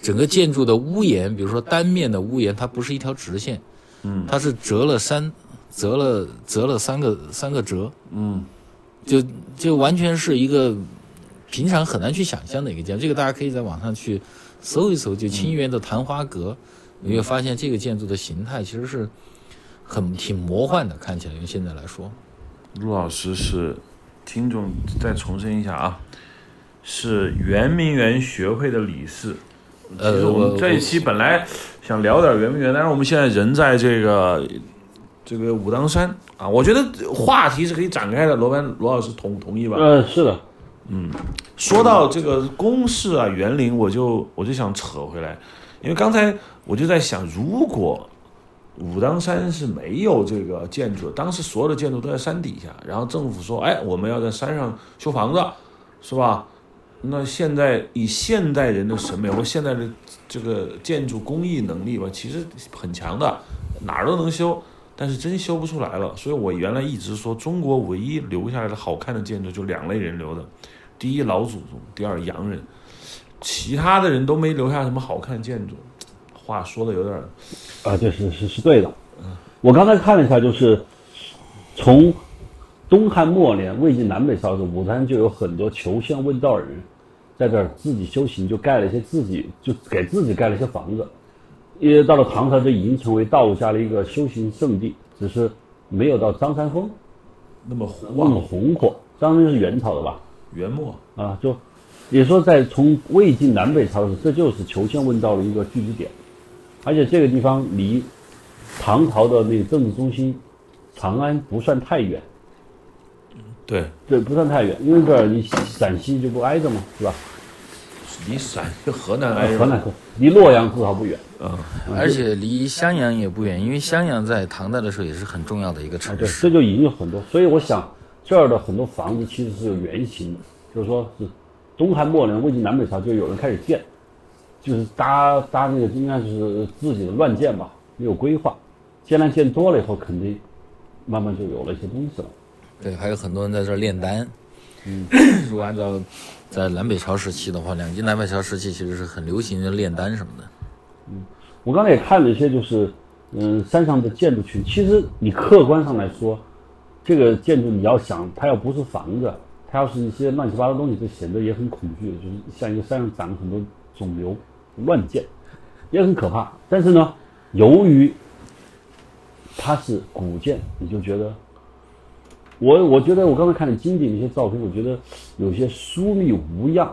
整个建筑的屋檐，比如说单面的屋檐，它不是一条直线，嗯，它是折了三，折了折了三个三个折，嗯，就就完全是一个平常很难去想象的一个建筑。这个大家可以在网上去搜一搜，就清源的昙花阁，你会发现这个建筑的形态其实是很挺魔幻的，看起来用现在来说，陆老师是听众，再重申一下啊，是圆明园学会的理事。其实呃，我我们这一期本来想聊点圆明园，但是我们现在人在这个这个武当山啊，我觉得话题是可以展开的。罗班罗老师同同意吧？呃，是的，嗯说到这个公式啊、园林，我就我就想扯回来，因为刚才我就在想，如果武当山是没有这个建筑，当时所有的建筑都在山底下，然后政府说，哎，我们要在山上修房子，是吧？那现在以现代人的审美或现在的这个建筑工艺能力吧，其实很强的，哪儿都能修，但是真修不出来了。所以我原来一直说，中国唯一留下来的好看的建筑就两类人留的，第一老祖宗，第二洋人，其他的人都没留下什么好看的建筑。话说的有点，啊，这是是是对的。我刚才看了一下，就是从东汉末年、魏晋南北朝时候，武当山就有很多求仙问道的人，在这儿自己修行，就盖了一些自己就给自己盖了一些房子。因为到了唐朝，这已经成为道家的一个修行圣地，只是没有到张三丰那么那么旺红火。张三丰是元朝的吧？元末，啊，就也说在从魏晋南北朝的时候，这就是求仙问道的一个聚集点，而且这个地方离唐朝的那个政治中心长安不算太远，对，对，不算太远，因为这儿离陕西就不挨着嘛，是吧？离陕河南挨着，河南离洛阳至少不远，嗯而且离襄阳也不远，因为襄阳在唐代的时候也是很重要的一个啊，对，城市。这就已经有很多，所以我想这儿的很多房子其实是有原型的，就是说是东汉末年、魏晋南北朝就有人开始建，就是搭搭那个应该是自己的乱建吧，没有规划，建来建多了以后，肯定慢慢就有了一些东西了。对，还有很多人在这儿炼丹。嗯，[COUGHS] 如果按照在南北朝时期的话，两晋南北朝时期其实是很流行的炼丹什么的。嗯我刚才也看了一些，就是嗯山上的建筑群，其实你客观上来说，这个建筑你要想它要不是房子，它要是一些乱七八糟东西，就显得也很恐惧，就是像一个山上长了很多肿瘤，乱建，也很可怕。但是呢，由于它是古建，你就觉得。我我觉得我刚才看了金顶的一些照片，我觉得有些疏密无恙，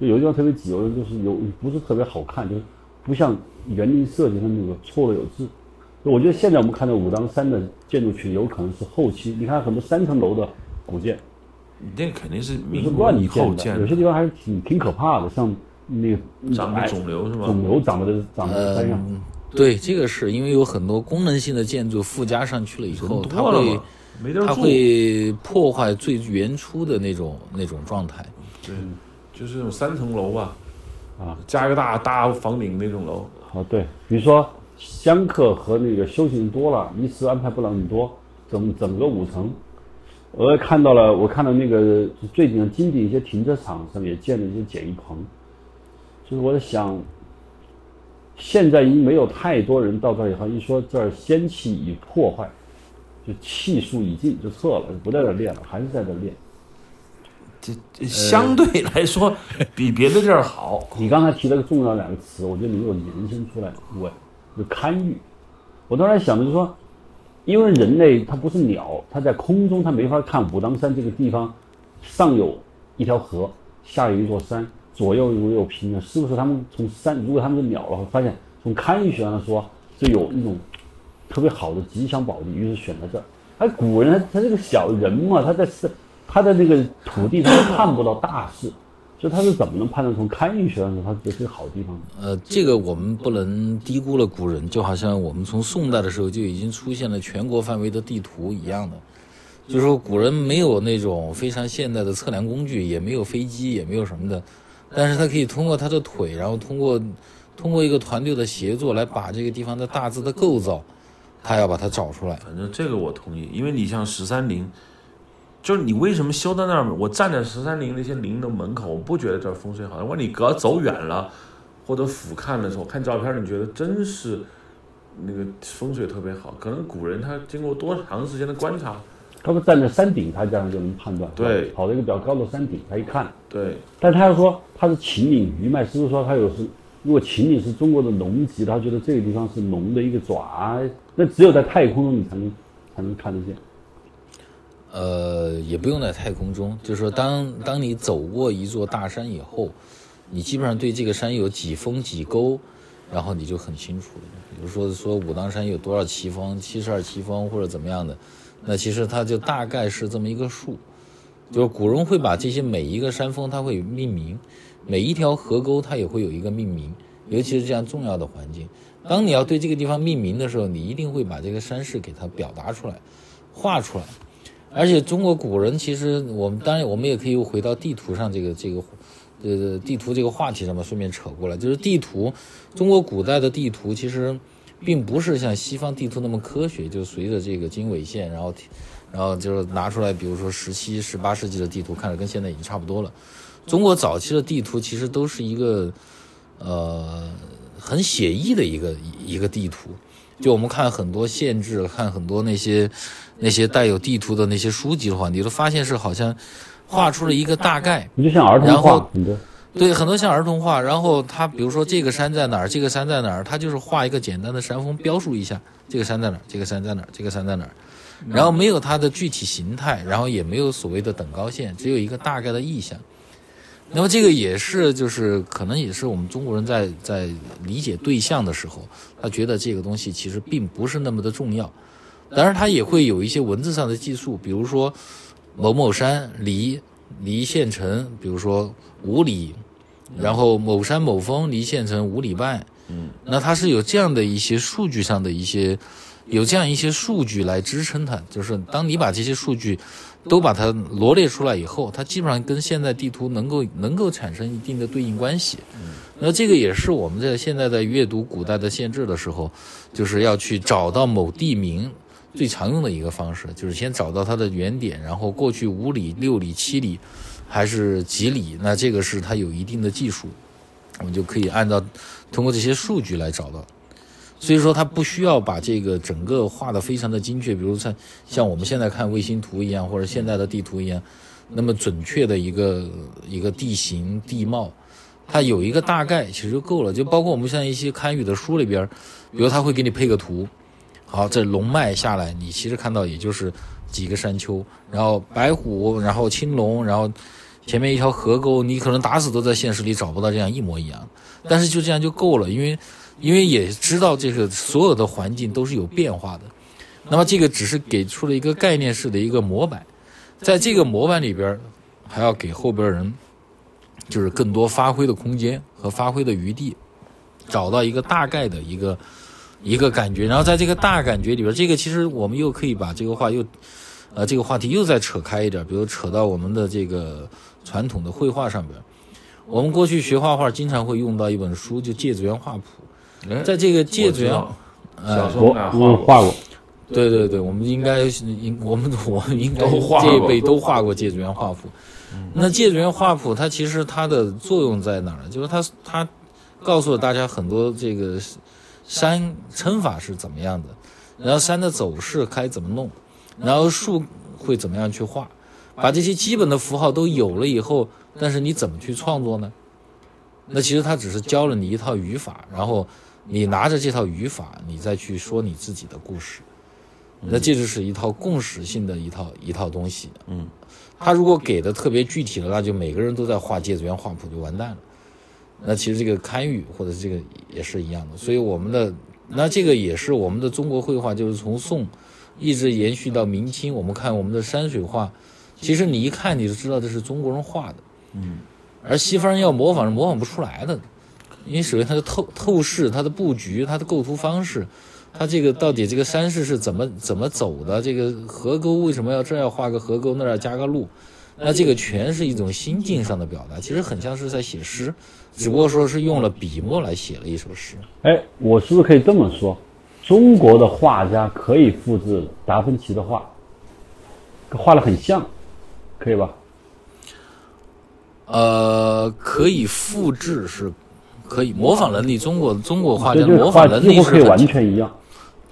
就有的地方特别挤，有的就是有不是特别好看，就是不像园林设计上那个错落有致。我觉得现在我们看到武当山的建筑群，有可能是后期，你看很多三层楼的古建，那肯定是是民国乱以后建的，建有些地方还是挺挺可怕的，像那个长的肿瘤是吧？肿瘤长的长在山上。嗯，对，这个是因为有很多功能性的建筑附加上去了以后，人它会没地儿它。会破坏最原初的那种那种状态。对，就是那种三层楼吧，啊，加一个大大房顶那种楼。啊，对，比如说香客和那个修行人多了，一次安排不了那么多，整整个五层。我也看到了，我看到那个最近的金顶一些停车场上面也建了一些简易棚，就是我在想，现在已经没有太多人到这儿以后，一说这儿仙气已破坏，就气数已尽，就撤了，就不在这儿练了，还是在这儿练。这这相对来说比别的地儿好。[LAUGHS] 你刚才提了个重要两个词，我觉得你有延伸出来，我，就堪舆。我当时想的就是说，因为人类它不是鸟，它在空中它没法看武当山这个地方，上有一条河，下有一座山，左右有有平原，是不是他们从山，如果他们是鸟的话，发现从堪舆学上说，就有一种特别好的吉祥宝地，于是选在这儿。而古人他这个小人嘛，他在是他的那个土地上看不到大事，[COUGHS] 所以他是怎么能判断从堪舆学上说它这是个好地方呢？呃，这个我们不能低估了古人，就好像我们从宋代的时候就已经出现了全国范围的地图一样的。就是说，古人没有那种非常现代的测量工具，也没有飞机，也没有什么的，但是他可以通过他的腿，然后通过通过一个团队的协作来把这个地方的大致的构造，他要把它找出来。反正这个我同意，因为你像十三陵，就是你为什么修到那儿？我站在十三陵那些陵的门口，我不觉得这儿风水好。如果你隔走远了，或者俯瞰的时候看照片，你觉得真是那个风水特别好。可能古人他经过多长时间的观察，他们站在山顶，他这样就能判断。对跑到一个比较高的山顶，他一看，对但他要说他是秦岭余脉，是不是说他有是？如果秦岭是中国的龙脊，他觉得这个地方是龙的一个爪，那只有在太空中你才能才能看得见。呃，也不用在太空中，就是说当当你走过一座大山以后，你基本上对这个山有几峰几沟，然后你就很清楚了。比如说说武当山有多少奇峰，七十二奇峰或者怎么样的，那其实它就大概是这么一个数。就是古人会把这些每一个山峰它会命名，每一条河沟它也会有一个命名，尤其是这样重要的环境。当你要对这个地方命名的时候，你一定会把这个山势给它表达出来，画出来。而且中国古人其实，我们当然我们也可以回到地图上这个这个，呃，地图这个话题上面顺便扯过来，就是地图，中国古代的地图其实并不是像西方地图那么科学，就随着这个经纬线，然后然后就是拿出来，比如说十七、十八世纪的地图，看着跟现在已经差不多了。中国早期的地图其实都是一个，呃，很写意的一个一个地图。就我们看很多县志，看很多那些那些带有地图的那些书籍的话，你都发现是好像画出了一个大概，你就像儿童画，对，很多像儿童画。然后他比如说这个山在哪儿，这个山在哪儿，他就是画一个简单的山峰，标注一下这个山在哪儿，这个山在哪儿，这个山在哪儿，然后没有它的具体形态，然后也没有所谓的等高线，只有一个大概的意象。那么这个也是，就是可能也是我们中国人在在理解对象的时候，他觉得这个东西其实并不是那么的重要。当然，他也会有一些文字上的记述，比如说某某山离离县城，比如说五里，然后某山某峰离县城五里半。嗯，那它是有这样的一些数据上的一些，有这样一些数据来支撑它。就是当你把这些数据都把它罗列出来以后，它基本上跟现在地图能够能够产生一定的对应关系。那这个也是我们在现在在阅读古代的县志的时候，就是要去找到某地名最常用的一个方式，就是先找到它的原点，然后过去五里、六里、七里还是几里，那这个是它有一定的技术，我们就可以按照通过这些数据来找到。所以说，它不需要把这个整个画的非常的精确，比如像像我们现在看卫星图一样，或者现在的地图一样，那么准确的一个一个地形地貌，它有一个大概其实就够了。就包括我们像一些堪舆的书里边，比如他会给你配个图，好，这龙脉下来，你其实看到也就是几个山丘，然后白虎，然后青龙，然后前面一条河沟，你可能打死都在现实里找不到这样一模一样，但是就这样就够了，因为因为也知道这个所有的环境都是有变化的，那么这个只是给出了一个概念式的一个模板，在这个模板里边，还要给后边人就是更多发挥的空间和发挥的余地，找到一个大概的一个一个感觉，然后在这个大感觉里边，这个其实我们又可以把这个话又，呃，这个话题又再扯开一点，比如扯到我们的这个传统的绘画上边。我们过去学画画，经常会用到一本书，就《芥子园画谱》。哎在这个《戒指园》小时候我我画过，对对对，我们应该应我们我们应该这一辈都画过《戒子园画谱》。那《戒子园画谱》它其实它的作用在哪儿？呢？就是它它告诉了大家很多这个山称法是怎么样的，然后山的走势该怎么弄，然后树会怎么样去画，把这些基本的符号都有了以后，但是你怎么去创作呢？那其实它只是教了你一套语法，然后你拿着这套语法，你再去说你自己的故事。那这就是一套共识性的一套一套东西。嗯，他如果给的特别具体了，那就每个人都在画芥子园画谱，就完蛋了。那其实这个堪舆或者这个也是一样的，所以我们的那这个也是我们的中国绘画，就是从宋一直延续到明清。我们看我们的山水画，其实你一看你就知道这是中国人画的。嗯，而西方人要模仿是模仿不出来的，因为首先它的透透视、它的布局、它的构图方式，它这个到底这个山势是怎么怎么走的？这个河沟为什么要这儿要画个河沟，那儿要加个路？那这个全是一种心境上的表达，其实很像是在写诗，只不过说是用了笔墨来写了一首诗。哎，我是不是可以这么说？中国的画家可以复制达芬奇的画，画的很像，可以吧？呃，可以复制是，可以模仿能力，中国中国画家模仿能力可以是完全一样，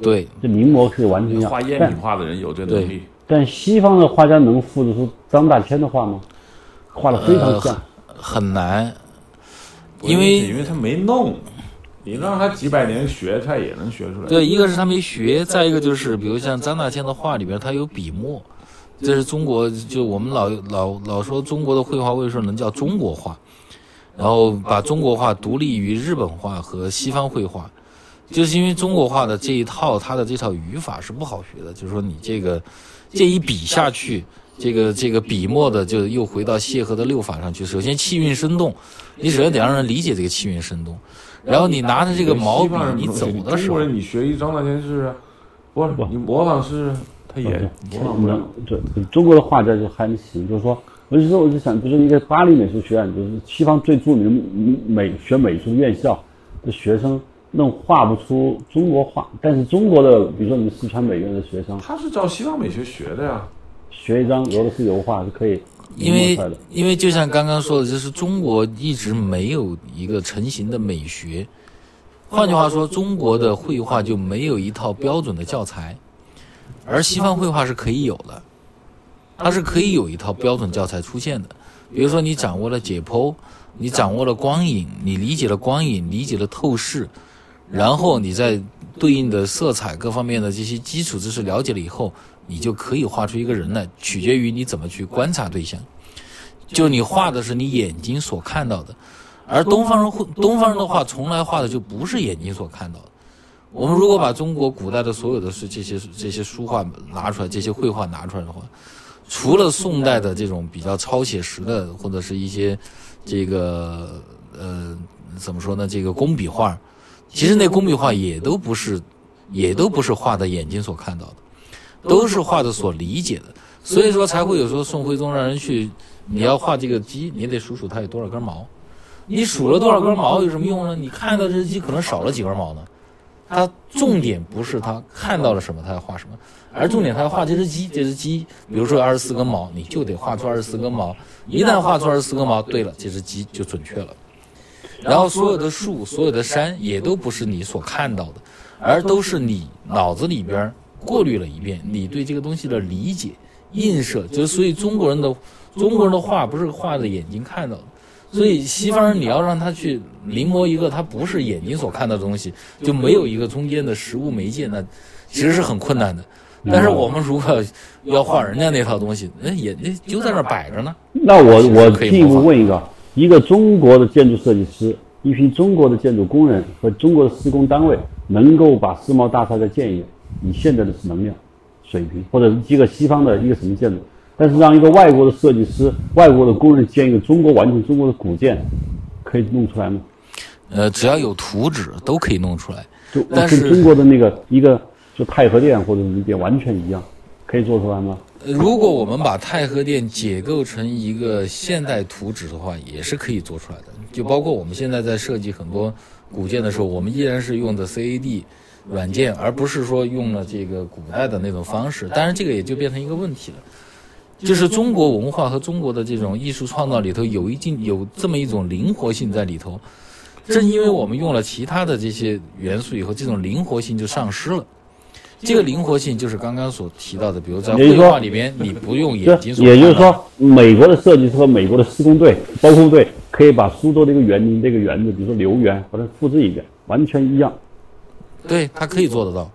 对，这临摹可以完全一样。画赝品画的人有这能力，但西方的画家能复制出张大千的画吗？画的非常像。很难，因为因为他没弄，你让他几百年学，他也能学出来。对，一个是他没学，再一个就是比如像张大千的画里边，他有笔墨，这是中国就我们老老老说中国的绘画为什么能叫中国画，然后把中国画独立于日本画和西方绘画，就是因为中国画的这一套它的这套语法是不好学的，就是说你这个这一笔下去。这个这个笔墨的就又回到谢和的六法上去。首先气韵生动，你首先得让人理解这个气韵生动，然后你拿着这个毛笔你走的时候中国，人你学一张大千试试，不是你模仿试试，他也模仿不了。对，中国的画家就还行，就是说，我就说，我就想，就是一个巴黎美术学院，就是西方最著名的美学美术院校的学生，弄画不出中国画，但是中国的，比如说你们四川美院的学生，他是照西方美学学的呀。学一张俄罗斯油画是可以因为临摹出来的。因为就像刚刚说的，就是中国一直没有一个成型的美学。换句话说，中国的绘画就没有一套标准的教材，而西方绘画是可以有的，它是可以有一套标准教材出现的。比如说，你掌握了解剖，你掌握了光影，你理解了光影，理解了透视，然后你在对应的色彩各方面的这些基础知识了解了以后，你就可以画出一个人来，取决于你怎么去观察对象。就你画的是你眼睛所看到的，而东方人会东方人的画从来画的就不是眼睛所看到的。我们如果把中国古代的所有的是这些这些书画拿出来，这些绘画拿出来的话，除了宋代的这种比较超写实的，或者是一些这个呃怎么说呢，这个工笔画，其实那工笔画也都不是，也都不是画的眼睛所看到的，都是画的所理解的。所以说才会有时候宋徽宗让人去，你要画这个鸡，你得数数它有多少根毛。你数了多少根毛有什么用呢？你看到这只鸡可能少了几根毛呢。它重点不是他看到了什么，他要画什么，而重点他要画这只鸡。这只鸡，比如说二十四根毛，你就得画出二十四根毛。一旦画出二十四根毛，对了，这只鸡就准确了。然后所有的树、所有的山也都不是你所看到的，而都是你脑子里边过滤了一遍，你对这个东西的理解、映射。就是所以中国人的中国人的画不是画的眼睛看到的。所以西方人你要让他去临摹一个他不是眼睛所看到的东西，就没有一个中间的实物媒介，那其实是很困难的。但是我们如果要画人家那套东西，那也那就在那儿摆着呢。那我我可以进一步问一个：一个中国的建筑设计师，一批中国的建筑工人和中国的施工单位，能够把世贸大厦的建一个，以现在的能量水平，或者一个西方的一个什么建筑，但是让一个外国的设计师、外国的工人建一个中国完全中国的古建，可以弄出来吗？呃，只要有图纸都可以弄出来。就但是跟中国的那个一个就太和殿或者什么殿完全一样，可以做出来吗？呃如果我们把太和殿解构成一个现代图纸的话，也是可以做出来的。就包括我们现在在设计很多古建的时候，我们依然是用的 CAD 软件，而不是说用了这个古代的那种方式。当然，这个也就变成一个问题了。就是中国文化和中国的这种艺术创造里头有一定有这么一种灵活性在里头，正因为我们用了其他的这些元素以后，这种灵活性就丧失了。这个灵活性就是刚刚所提到的，比如在绘画里边，你不用眼睛所也就是说，美国的设计师和美国的施工队、包工队可以把苏州的一个园林这个园子，比如说留园，把它复制一遍，完全一样，对，他可以做得到，这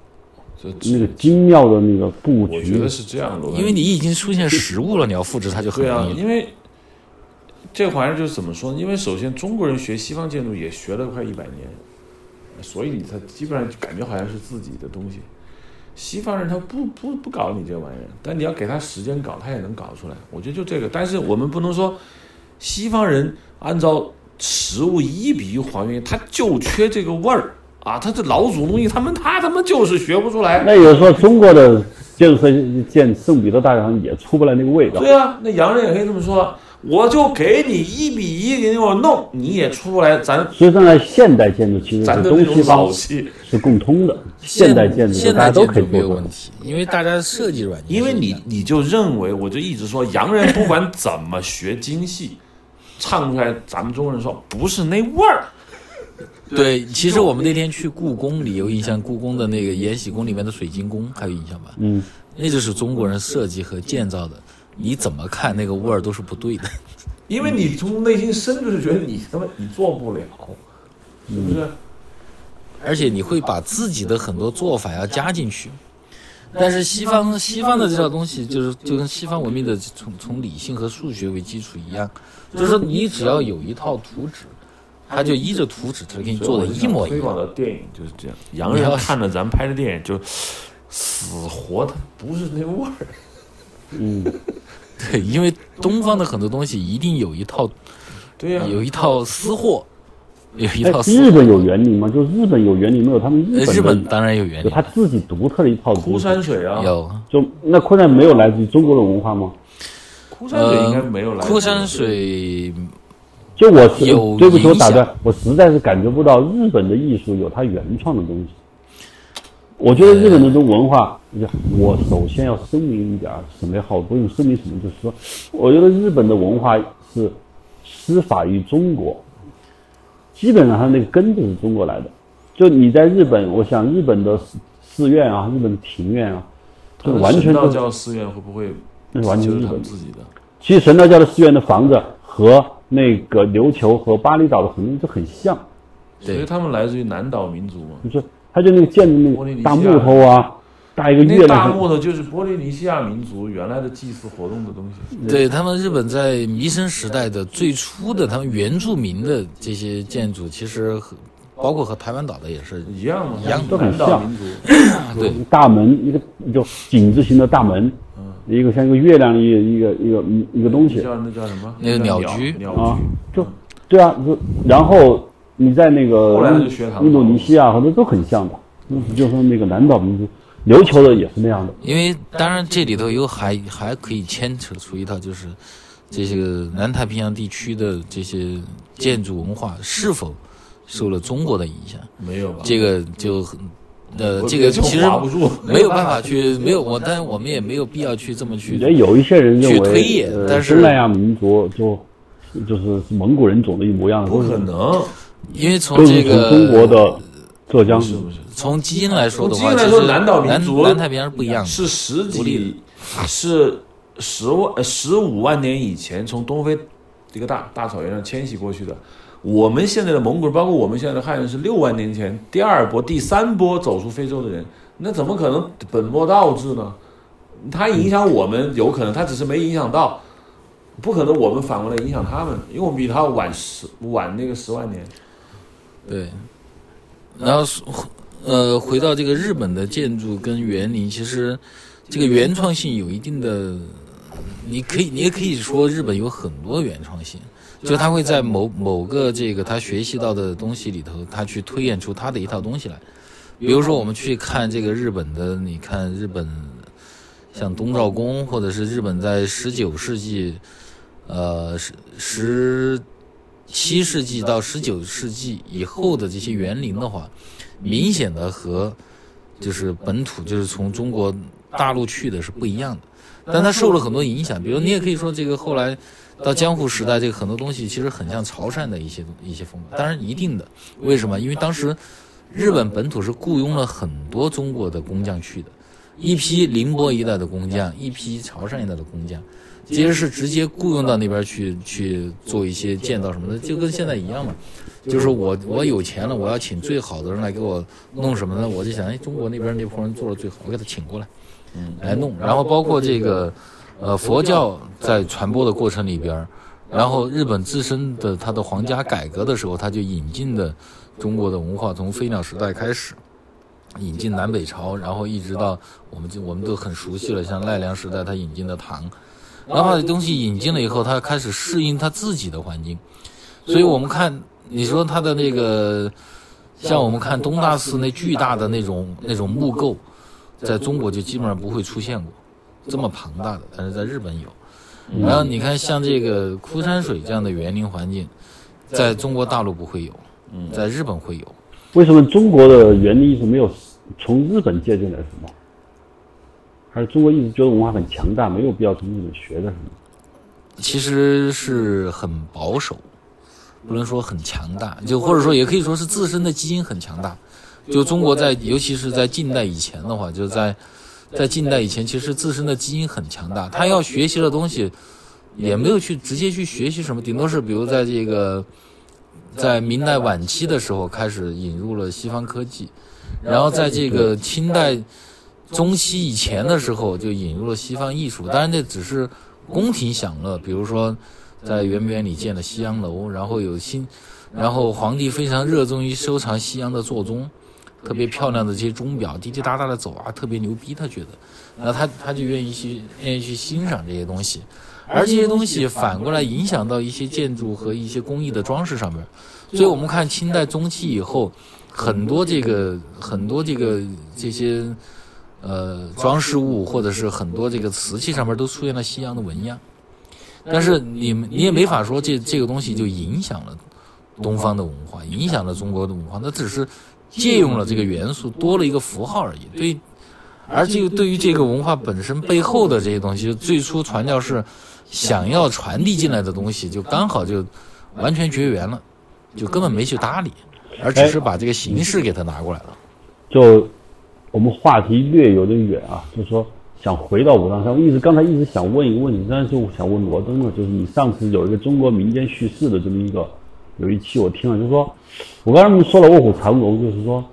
那个精妙的那个布局我觉得。是这样的，因为你已经出现实物了，你要复制它就很对啊。因为这玩意儿就是怎么说呢？因为首先中国人学西方建筑也学了快一百年，所以你才基本上感觉好像是自己的东西。西方人他不不不搞你这玩意儿，但你要给他时间搞，他也能搞出来。我觉得就这个，但是我们不能说西方人按照实物一比一还原，他就缺这个味儿啊！他这老祖东西，他们他他妈就是学不出来。那有时候中国的建筑设计建圣彼得大教堂也出不来那个味道。对啊，那洋人也可以这么说，我就给你一比一给我弄，你也出不来。咱实际上呢，现代建筑其实是咱的东西方老气，是共通的，现代建筑现大家都可以没。有问题，因为大家设计软件因为你你就认为，我就一直说，洋人不管怎么学精细，唱出来，咱们中国人说不是那味儿。对，其实我们那天去故宫里有印象，故宫的那个延禧宫里面的水晶宫还有印象吧？嗯，那就是中国人设计和建造的，你怎么看那个味儿都是不对的。[LAUGHS] 因为你从内心深处就觉得你他妈你做不了，是不是？而且你会把自己的很多做法要加进去。但是西方西方的这套东西，就是就跟西方文明的从从理性和数学为基础一样，就是说你只要有一套图纸，他就依着图纸，他给你做的一模一样推广样。的电影就是这样，洋人看着咱拍的电影就死活他不是那味儿。嗯，[LAUGHS] 对，因为东方的很多东西一定有一套对呀、有一套私货，有一哎套。日本有园林吗？就日本有园林没有？他们日本呃日本当然有园林有他，自己独特的一套枯山水啊，有就那昆山没有来自于中国的文化吗？枯山水应该没有来。枯山水就我是有对不起，我打断，我实在是感觉不到日本的艺术有它原创的东西。我觉得日本的这种文化，我首先要声明一点，什么也好，不用声明什么，就是说，我觉得日本的文化是师法于中国，基本上它那个根就是中国来的。就你在日本，我想日本的寺寺院啊，日本的庭院啊，就完全都神道教寺院会不会那是完全是日本自己的？其实神道教的寺院的房子和那个琉球和巴厘岛的很多都很像，所以他们来自于南岛民族嘛。就是他就那个建那个大木头啊，搭一个月那大，木头就是波利尼西亚民族原来的祭祀活动的东西。对他们日本在弥生时代的最初的他们原住民的这些建筑，其实和包括和台湾岛的也是一样嘛，一样都很像。民族。对。大门一个就井字形的大门，一个像一个月亮的一个一个一个一个东西。叫那叫什么？那个鸟鸟居。鸟啊居，就对啊，就然后你在那个印度尼西亚和这都很像的，嗯，就是那个南岛民族，琉球的也是那样的，因为当然这里头有还还可以牵扯出一套，就是这些个南太平洋地区的这些建筑文化是否受了中国的影响，没有吧？这个就很呃，这个其实划不住没有办法去没有我，但是我们也没有必要去这么去也有一些人认去推为，但是东南亚民族就就是蒙古人种的一模一样的，不可能，因为从这个中国的浙江，是不是？从基因来说的话，基因来其实说南岛民族南南太平洋是不一样的。是十几，是十万呃十五万年以前从东非这个大大草原上迁徙过去的。我们现在的蒙古人，包括我们现在的汉人，是六万年前第二波、第三波走出非洲的人，那怎么可能本末倒置呢？他影响我们，有可能他只是没影响到，不可能我们反过来影响他们，因为我们比他晚十晚那个十万年。对，然后呃，回到这个日本的建筑跟园林，其实这个原创性有一定的，你可以你也可以说日本有很多原创性，就他会在某某个这个他学习到的东西里头，他去推演出他的一套东西来。比如说，我们去看这个日本的，你看日本像东照宫，或者是日本在十九世纪，呃十十七世纪到十九世纪以后的这些园林的话，明显的和就是本土就是从中国大陆去的是不一样的，但它受了很多影响。比如你也可以说，这个后来到江户时代，这个很多东西其实很像潮汕的一些一些风格，当然一定的。为什么？因为当时日本本土是雇佣了很多中国的工匠去的，一批宁波一带的工匠，一批潮汕一带的工匠。其实是直接雇佣到那边去去做一些建造什么的，就跟现在一样嘛。就是我我有钱了，我要请最好的人来给我弄什么呢？我就想，哎，中国那边那帮人做的最好，我给他请过来，嗯，来弄。然后包括这个，呃，佛教在传播的过程里边，然后日本自身的它的皇家改革的时候，它就引进的中国的文化，从飞鸟时代开始。引进南北朝，然后一直到我们就我们都很熟悉了，像奈良时代他引进的唐，然后东西引进了以后，他开始适应他自己的环境，所以我们看你说他的那个，像我们看东大寺那巨大的那种那种木构，在中国就基本上不会出现过这么庞大的，但是在日本有。然后你看像这个枯山水这样的园林环境，在中国大陆不会有，在日本会有。为什么中国的园林艺术没有从日本借鉴了什么？还是中国一直觉得文化很强大，没有必要从日本学的什么？其实是很保守，不能说很强大，就或者说也可以说是自身的基因很强大。就中国在，尤其是在近代以前的话，就在在近代以前，其实自身的基因很强大。他要学习的东西，也没有去直接去学习什么，顶多是比如在这个。在明代晚期的时候开始引入了西方科技，然后在这个清代中期以前的时候就引入了西方艺术。当然，这只是宫廷享乐，比如说在圆明园里建了西洋楼，然后有新，然后皇帝非常热衷于收藏西洋的座钟，特别漂亮的这些钟表，滴滴答答的走啊，特别牛逼，他觉得，那他他就愿意去愿意去欣赏这些东西。而这些东西反过来影响到一些建筑和一些工艺的装饰上面，所以我们看清代中期以后，很多这个很多这个这些呃装饰物或者是很多这个瓷器上面都出现了西洋的纹样，但是你你也没法说这这个东西就影响了东方的文化，影响了中国的文化，那只是借用了这个元素多了一个符号而已。对，而这个对于这个文化本身背后的这些东西，最初传教士。想要传递进来的东西，就刚好就完全绝缘了，就根本没去搭理，而只是把这个形式给他拿过来了。就我们话题略有点远啊，就是说想回到武当山，一直刚才一直想问一个问题，但是我想问罗登了，就是你上次有一个中国民间叙事的这么一个有一期我听了，就是说我刚才说了卧虎藏龙，就是说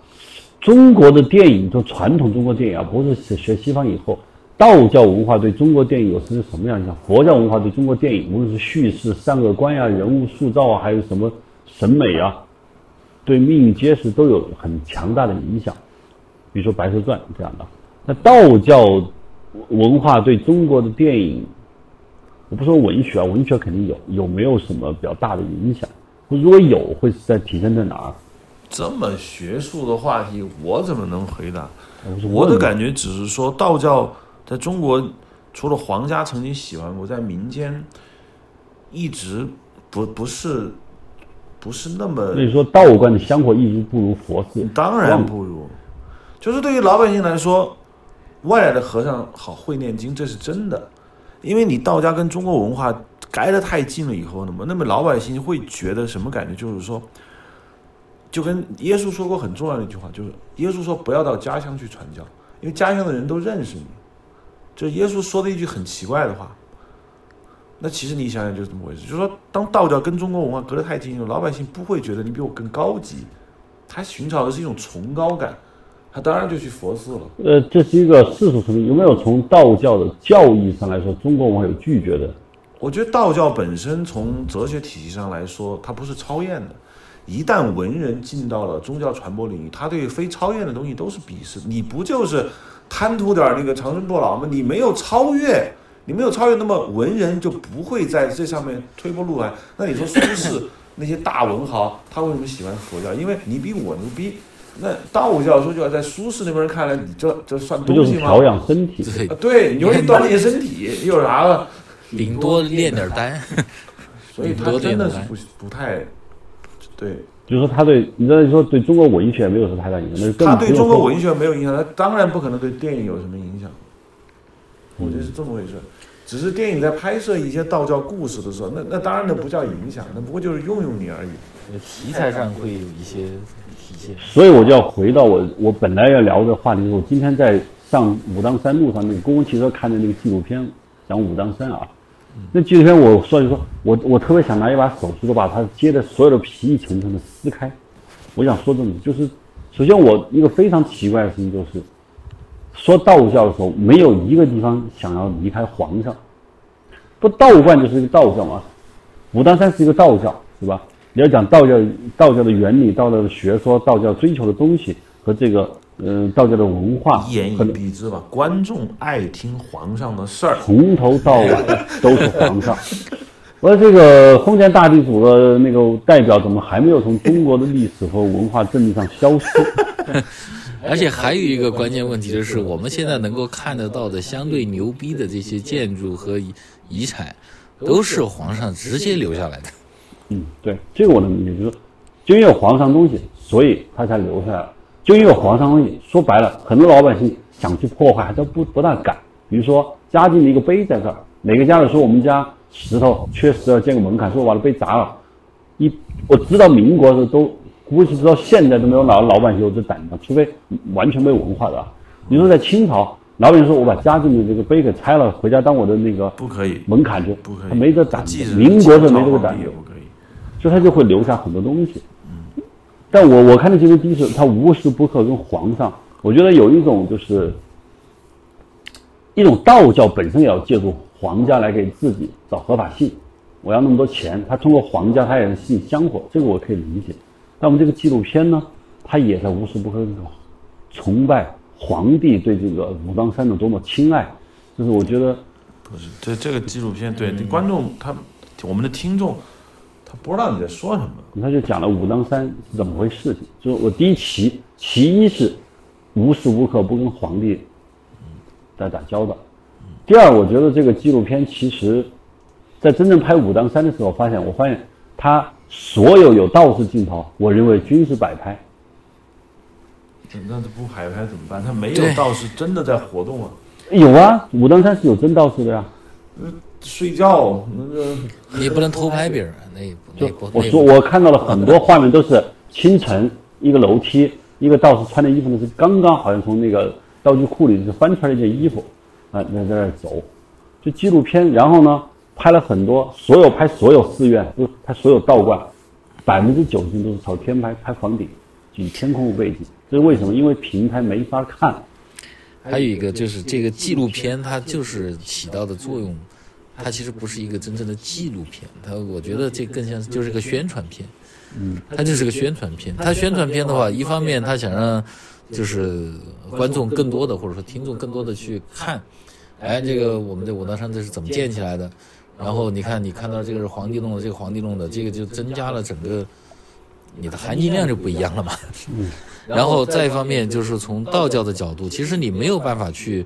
中国的电影，就传统中国电影啊，不是学西方以后。道教文化对中国电影有是什么样影响？佛教文化对中国电影，无论是叙事、善恶观呀、人物塑造啊，还有什么审美啊，对命运揭示都有很强大的影响。比如说《白蛇传》这样的。那道教文化对中国的电影，我不说文学啊，文学肯定有，有没有什么比较大的影响？如果有，会是在体现在哪儿？这么学术的话题，我怎么能回答？我的感觉只是说道教。在中国，除了皇家曾经喜欢过，在民间一直不不是不是那么。所以说，道观的香火一直不如佛寺。当然不如，就是对于老百姓来说，外来的和尚好会念经，这是真的。因为你道家跟中国文化挨得太近了以后，那么那么老百姓会觉得什么感觉？就是说，就跟耶稣说过很重要的一句话，就是耶稣说不要到家乡去传教，因为家乡的人都认识你。这耶稣说的一句很奇怪的话，那其实你想想就是这么回事，就是说，当道教跟中国文化隔得太近了，老百姓不会觉得你比我更高级，他寻找的是一种崇高感，他当然就去佛寺了。呃，这是一个世俗层面，有没有从道教的教义上来说，中国文化有拒绝的？我觉得道教本身从哲学体系上来说，它不是超验的。一旦文人进到了宗教传播领域，他对非超验的东西都是鄙视。你不就是？贪图点那个长生不老吗？你没有超越，你没有超越，那么文人就不会在这上面推波助澜。那你说苏轼那些大文豪，他为什么喜欢佛教？因为你比我牛逼。那道教说句话在苏轼那边看来，你这这算东西吗？调养身体，对，你容易锻炼身体，有啥了？顶多练点丹。[LAUGHS] 所以他真的是不不太对。就是说，他对你知道说对中国文学没有什么太大影响。他对中国文学没有影响，他当然不可能对电影有什么影响。我觉得是这么回事。只是电影在拍摄一些道教故事的时候，那那当然那不叫影响，那不过就是用用你而已。题材上会有一些体现。所以我就要回到我我本来要聊的话题，我今天在上武当山路上那个公共汽车看的那个纪录片，讲武当山啊。那纪录片我说一说，我我特别想拿一把手术刀把它接的所有的皮一层层的撕开。我想说这么，就是首先我一个非常奇怪的事情就是，说道教的时候没有一个地方想要离开皇上。不道观就是一个道教嘛，武当山是一个道教，是吧？你要讲道教道教的原理、道教的学说、道教追求的东西和这个嗯、道教的文化，一言以蔽之吧，观众爱听皇上的事儿。从头到尾都是皇上。[LAUGHS] 我说这个封建大地主的那个代表，怎么还没有从中国的历史和文化阵地上消失？[LAUGHS] 而且还有一个关键问题就是，我们现在能够看得到的相对牛逼的这些建筑和遗遗产，都是皇上直接留下来的。嗯，对，这个我能理解，就是说就因为有皇上东西，所以他才留下来了。就因为有皇上说白了，很多老百姓想去破坏，还都不不大敢。比如说嘉靖的一个碑在这儿，哪个家里说我们家石头缺石要建个门槛，说我把这碑砸了，一我知道民国的时候都估计直到现在都没有老老百姓有这胆子，除非完全没文化的啊。你说在清朝，老百姓说我把嘉靖的这个碑给拆了，回家当我的那个不可以，门槛就，不可以，他没这胆子。民国是没这个胆子。所以他就会留下很多东西。但我我看的这个第一是，他无时不刻跟皇上，我觉得有一种就是一种道教本身也要借助皇家来给自己找合法性。我要那么多钱，他通过皇家，他也是吸引香火，这个我可以理解。但我们这个纪录片呢，他也在无时不刻地崇拜皇帝对这个武当山的多么青睐，就是我觉得不是，这这个纪录片，对、观众他，我们的听众，他不知道你在说什么。他就讲了武当山是怎么回事情。就是我第一其其一是无时无刻不跟皇帝在打交道。第二，我觉得这个纪录片其实，在真正拍武当山的时候，发现我发现他所有有道士镜头，我认为均是摆拍。那这不海拍怎么办？他没有道士真的在活动啊，有啊，武当山是有真道士的呀。睡觉那个你不能偷拍别人，那也不那就也不我说，我看到了很多画面，都是清晨一个楼梯，一个道士穿的衣服呢是刚刚好像从那个道具库里是翻出来一件衣服，啊，在在那儿走，就纪录片。然后呢，拍了很多，所有拍所有寺院，就拍所有道观，百分之九十都是朝天拍，拍房顶，以天空为背景。这是为什么？因为平台没法看。还有一个就是这个纪录片，它就是起到的作用，它其实不是一个真正的纪录片，它我觉得这更像是就是个宣传片，嗯，它就是个宣传片。它宣传片的话，一方面它想让就是观众更多的或者说听众更多的去看，哎，这个我们的武当山这是怎么建起来的？然后你看你看到这个是皇帝弄的，这个皇帝弄的，这个就增加了整个你的含金量就不一样了嘛。嗯 [LAUGHS] 然后再一方面就是从道教的角度，其实你没有办法去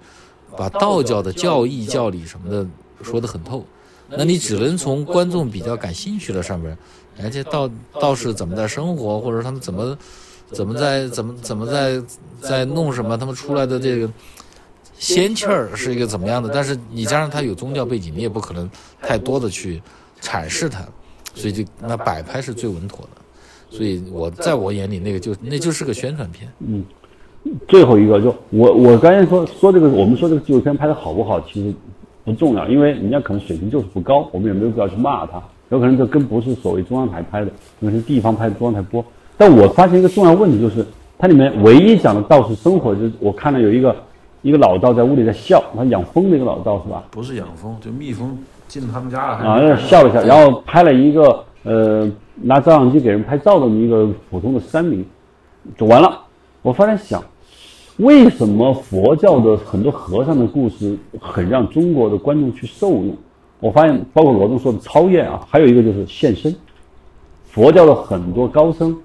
把道教的教义、教理什么的说得很透，那你只能从观众比较感兴趣的上面，哎，这道道士怎么在生活，或者他们怎么怎么在怎么怎么在在弄什么，他们出来的这个仙气儿是一个怎么样的？但是你加上他有宗教背景，你也不可能太多的去阐释它，所以就那摆拍是最稳妥的。所以我在我眼里，那个就那就是个宣传片。嗯最后一个就我我刚才说说这个，我们说这个纪录片拍的好不好，其实不重要，因为人家可能水平就是不高，我们也没有必要去骂他。有可能这跟不是所谓中央台拍的，可能是地方拍的，中央台播。但我发现一个重要问题，就是它里面唯一讲的道士生活，就是我看到有一个一个老道在屋里在笑，他养蜂的一个老道是吧？不是养蜂，就蜜蜂进他们家了，啊，那笑了笑，然后拍了一个呃拿照相机给人拍照的一个普通的山民，就完了。我发现想，为什么佛教的很多和尚的故事很让中国的观众去受用？我发现，包括罗中说的超验啊，还有一个就是献身。佛教的很多高僧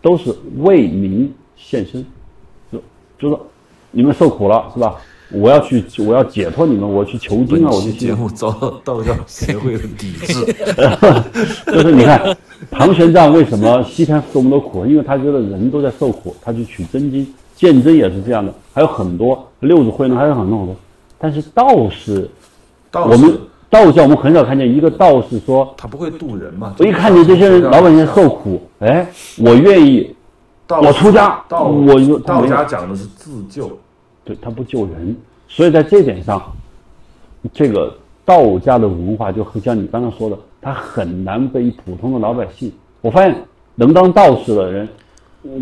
都是为民献身，就就是你们受苦了是吧？我要去，我要解脱你们，我去求经啊，我去节目遭到道教协会的抵制。[LAUGHS] 就是你看，唐玄奘为什么西天受那么多苦？因为他觉得人都在受苦，他去取真经，鉴真也是这样的，还有很多六祖慧能，还有很多很多。但是道士，道我们道教我们很少看见一个道士说，他不会渡人嘛？我一看见这些人老百姓受苦，哎，我愿意，我出家道我就道家讲的是自救，对他不救人，所以在这点上，这个道家的文化就很像你刚刚说的，他很难被普通的老百姓。我发现能当道士的人，嗯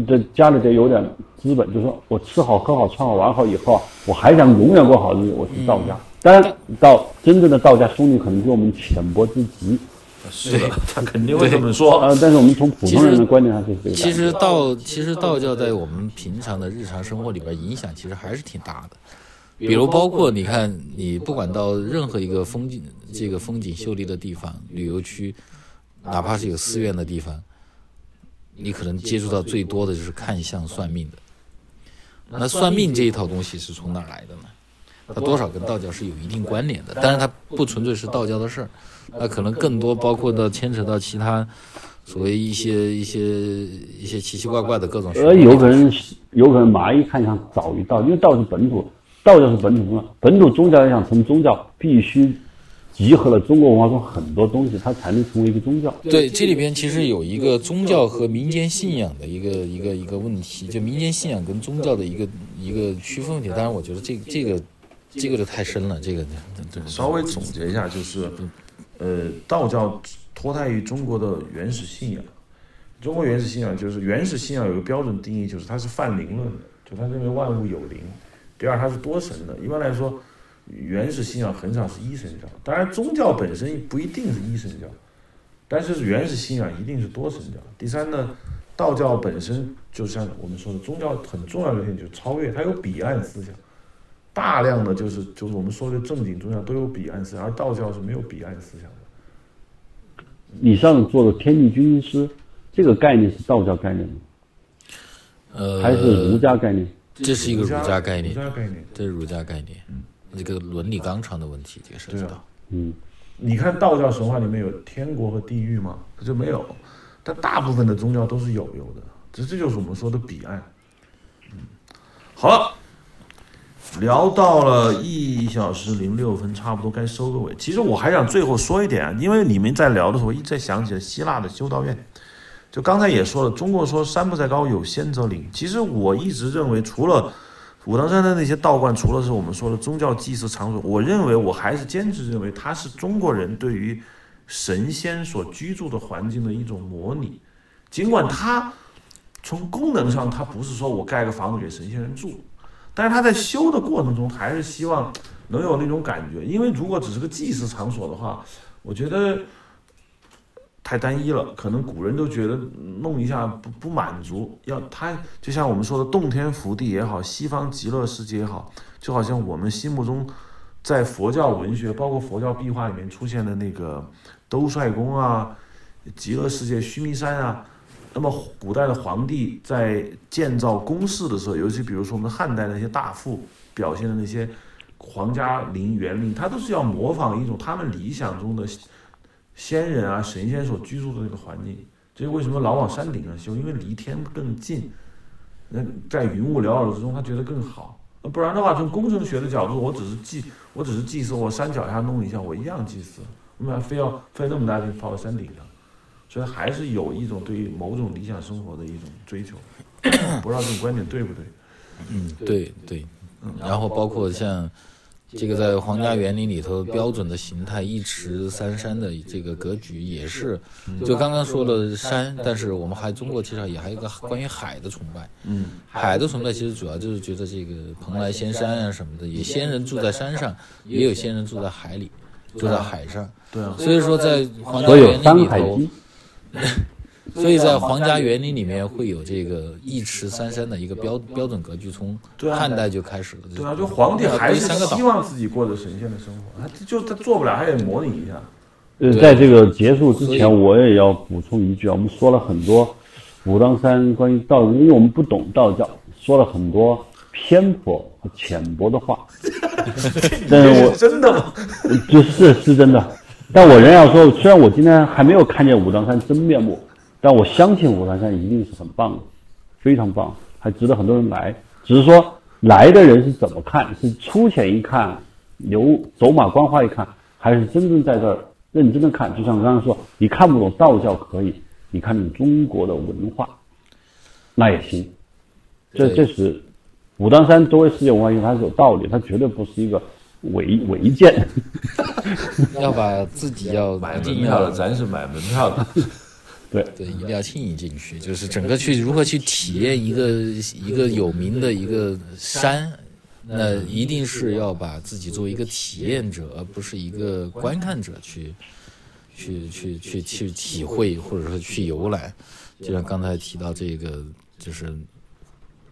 这家里得有点资本，就是说我吃好喝好穿好玩好以后啊，我还想永远过好日子，我是道家。当然，到真正的道家兄弟可能比我们浅薄之极，是的，[LAUGHS] 他肯定会这么说。啊，但是我们从普通人的观点上是这个。其实道其实道教在我们平常的日常生活里边影响其实还是挺大的。比如包括你看，你不管到任何一个风景这个风景秀丽的地方、旅游区，哪怕是有寺院的地方，你可能接触到最多的就是看相算命的。那算命这一套东西是从哪儿来的呢？它多少跟道教是有一定关联的，但是它不纯粹是道教的事儿，那可能更多包括到牵扯到其他所谓一些一些一些奇奇怪怪的各种。呃，有可能有可能蚂蚁看相早于道，因为道是本土，道教是本土宗教，本土宗教要想成宗教，必须集合了中国文化中很多东西，它才能成为一个宗教。对，这里边其实有一个宗教和民间信仰的一个一个一个问题，就民间信仰跟宗教的一个一个区分问题。当然，我觉得这个这个。这个就太深了，这个稍微总结一下，就是，呃，道教脱胎于中国的原始信仰。中国原始信仰就是原始信仰有个标准定义，就是它是泛灵论的，就他认为万物有灵。第二，它是多神的。一般来说，原始信仰很少是一神教。当然，宗教本身不一定是一神教，但是原始信仰一定是多神教。第三呢，道教本身就像我们说的，宗教很重要的一点就是超越，它有彼岸思想。大量的就是就是我们说的正经宗教都有彼岸思想，而道教是没有彼岸思想的。以上做的天地军师，这个概念是道教概念吗？呃，还是儒家概念？这是一个儒家概念，儒家概念，这是儒家概念。嗯，这个伦理纲常的问题，这个涉及到。嗯，你看道教神话里面有天国和地狱吗？它就没有，但大部分的宗教都是有有的，这这就是我们说的彼岸。嗯，好了。聊到了一小时零六分，差不多该收个尾。其实我还想最后说一点，因为你们在聊的时候，一直在想起了希腊的修道院。就刚才也说了，中国说山不在高，有仙则灵。其实我一直认为，除了武当山的那些道观，除了是我们说的宗教祭祀场所，我认为我还是坚持认为，它是中国人对于神仙所居住的环境的一种模拟。尽管它从功能上，它不是说我盖个房子给神仙人住。但是他在修的过程中，还是希望能有那种感觉，因为如果只是个祭祀场所的话，我觉得太单一了，可能古人都觉得弄一下不不满足，要他就像我们说的洞天福地也好，西方极乐世界也好，就好像我们心目中在佛教文学，包括佛教壁画里面出现的那个兜率宫啊、极乐世界须弥山啊。那么古代的皇帝在建造宫室的时候，尤其比如说我们汉代那些大赋表现的那些皇家陵园林，他都是要模仿一种他们理想中的仙人啊神仙所居住的那个环境。这是为什么老往山顶上修？因为离天更近，那在云雾缭绕之中，他觉得更好。不然的话，从工程学的角度，我只是祭，我只是祭祀，我山脚下弄一下，我一样祭祀。为什么非要费那么大劲跑到山顶上？所以还是有一种对于某种理想生活的一种追求，[COUGHS] 不知道这种观点对不对？嗯，对对。然后包括像这个在皇家园林里头标准的形态一池三山的这个格局也是，就刚刚说了山，但是我们还中国其实也还有一个关于海的崇拜。嗯，海的崇拜其实主要就是觉得这个蓬莱仙山啊什么的，也仙人住在山上，也有仙人住在海里，住在海上。对啊。所以说在皇家园林里头。所以在皇家园林里面会有这个一池三山的一个标标准格局，从汉代就开始了。对啊，就皇帝还是希望自己过着神仙的生活，他就他做不了，还得模拟一下。呃，在这个结束之前，我也要补充一句啊，我们说了很多武当山关于道，因为我们不懂道教，说了很多偏颇和浅薄的话。[LAUGHS] 但是我真的吗？就是是真的。但我仍然要说，虽然我今天还没有看见武当山真面目，但我相信武当山一定是很棒的，非常棒，还值得很多人来。只是说来的人是怎么看？是粗浅一看，由走马观花一看，还是真正在这儿认真的看？就像我刚刚说，你看不懂道教可以，你看懂中国的文化，那也行。这这是武当山作为世界文化遗产，它是有道理，它绝对不是一个。违违建，[LAUGHS] 要把自己要买门票的，咱是买门票的，对对，一定要浸淫进去，就是整个去如何去体验一个一个有名的一个山，那一定是要把自己作为一个体验者，而不是一个观看者去去去去去体会，或者说去游览。就像刚才提到这个，就是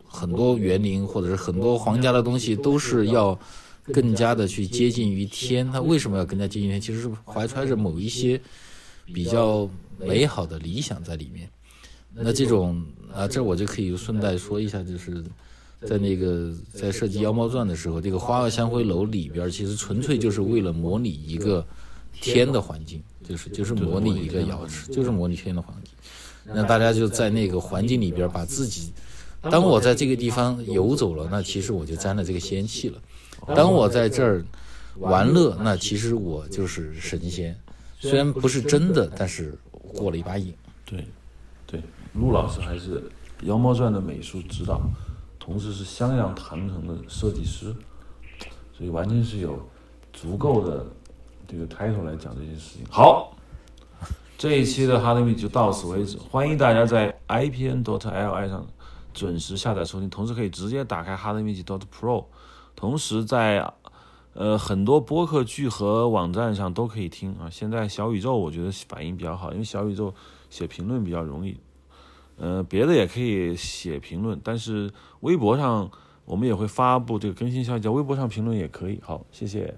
很多园林或者是很多皇家的东西，都是要更加的去接近于天。它为什么要更加接近于天？其实是怀揣着某一些比较美好的理想在里面。那这种啊，这我就可以顺带说一下，就是在那个在设计《妖猫传》的时候，这个花萼香灰楼里边，其实纯粹就是为了模拟一个天的环境，就是就是模拟一个瑶池，就是模拟天的环境。那大家就在那个环境里边，把自己，当我在这个地方游走了，那其实我就沾了这个仙气了。当我在这儿玩乐，那其实我就是神仙，虽然不是真的，但是过了一把瘾。对，对，陆老师还是《妖猫传》的美术指导，同时是襄阳唐城的设计师，所以完全是有足够的这个 title 来讲这件事情。好，这一期的哈德米就到此为止，欢迎大家在 ipn.dot.li 上准时下载收听，同时可以直接打开哈德米 dot pro，同时在呃很多播客剧和网站上都可以听啊。现在小宇宙我觉得反应比较好，因为小宇宙写评论比较容易。呃，别的也可以写评论，但是微博上我们也会发布这个更新消息，在微博上评论也可以。好，谢谢。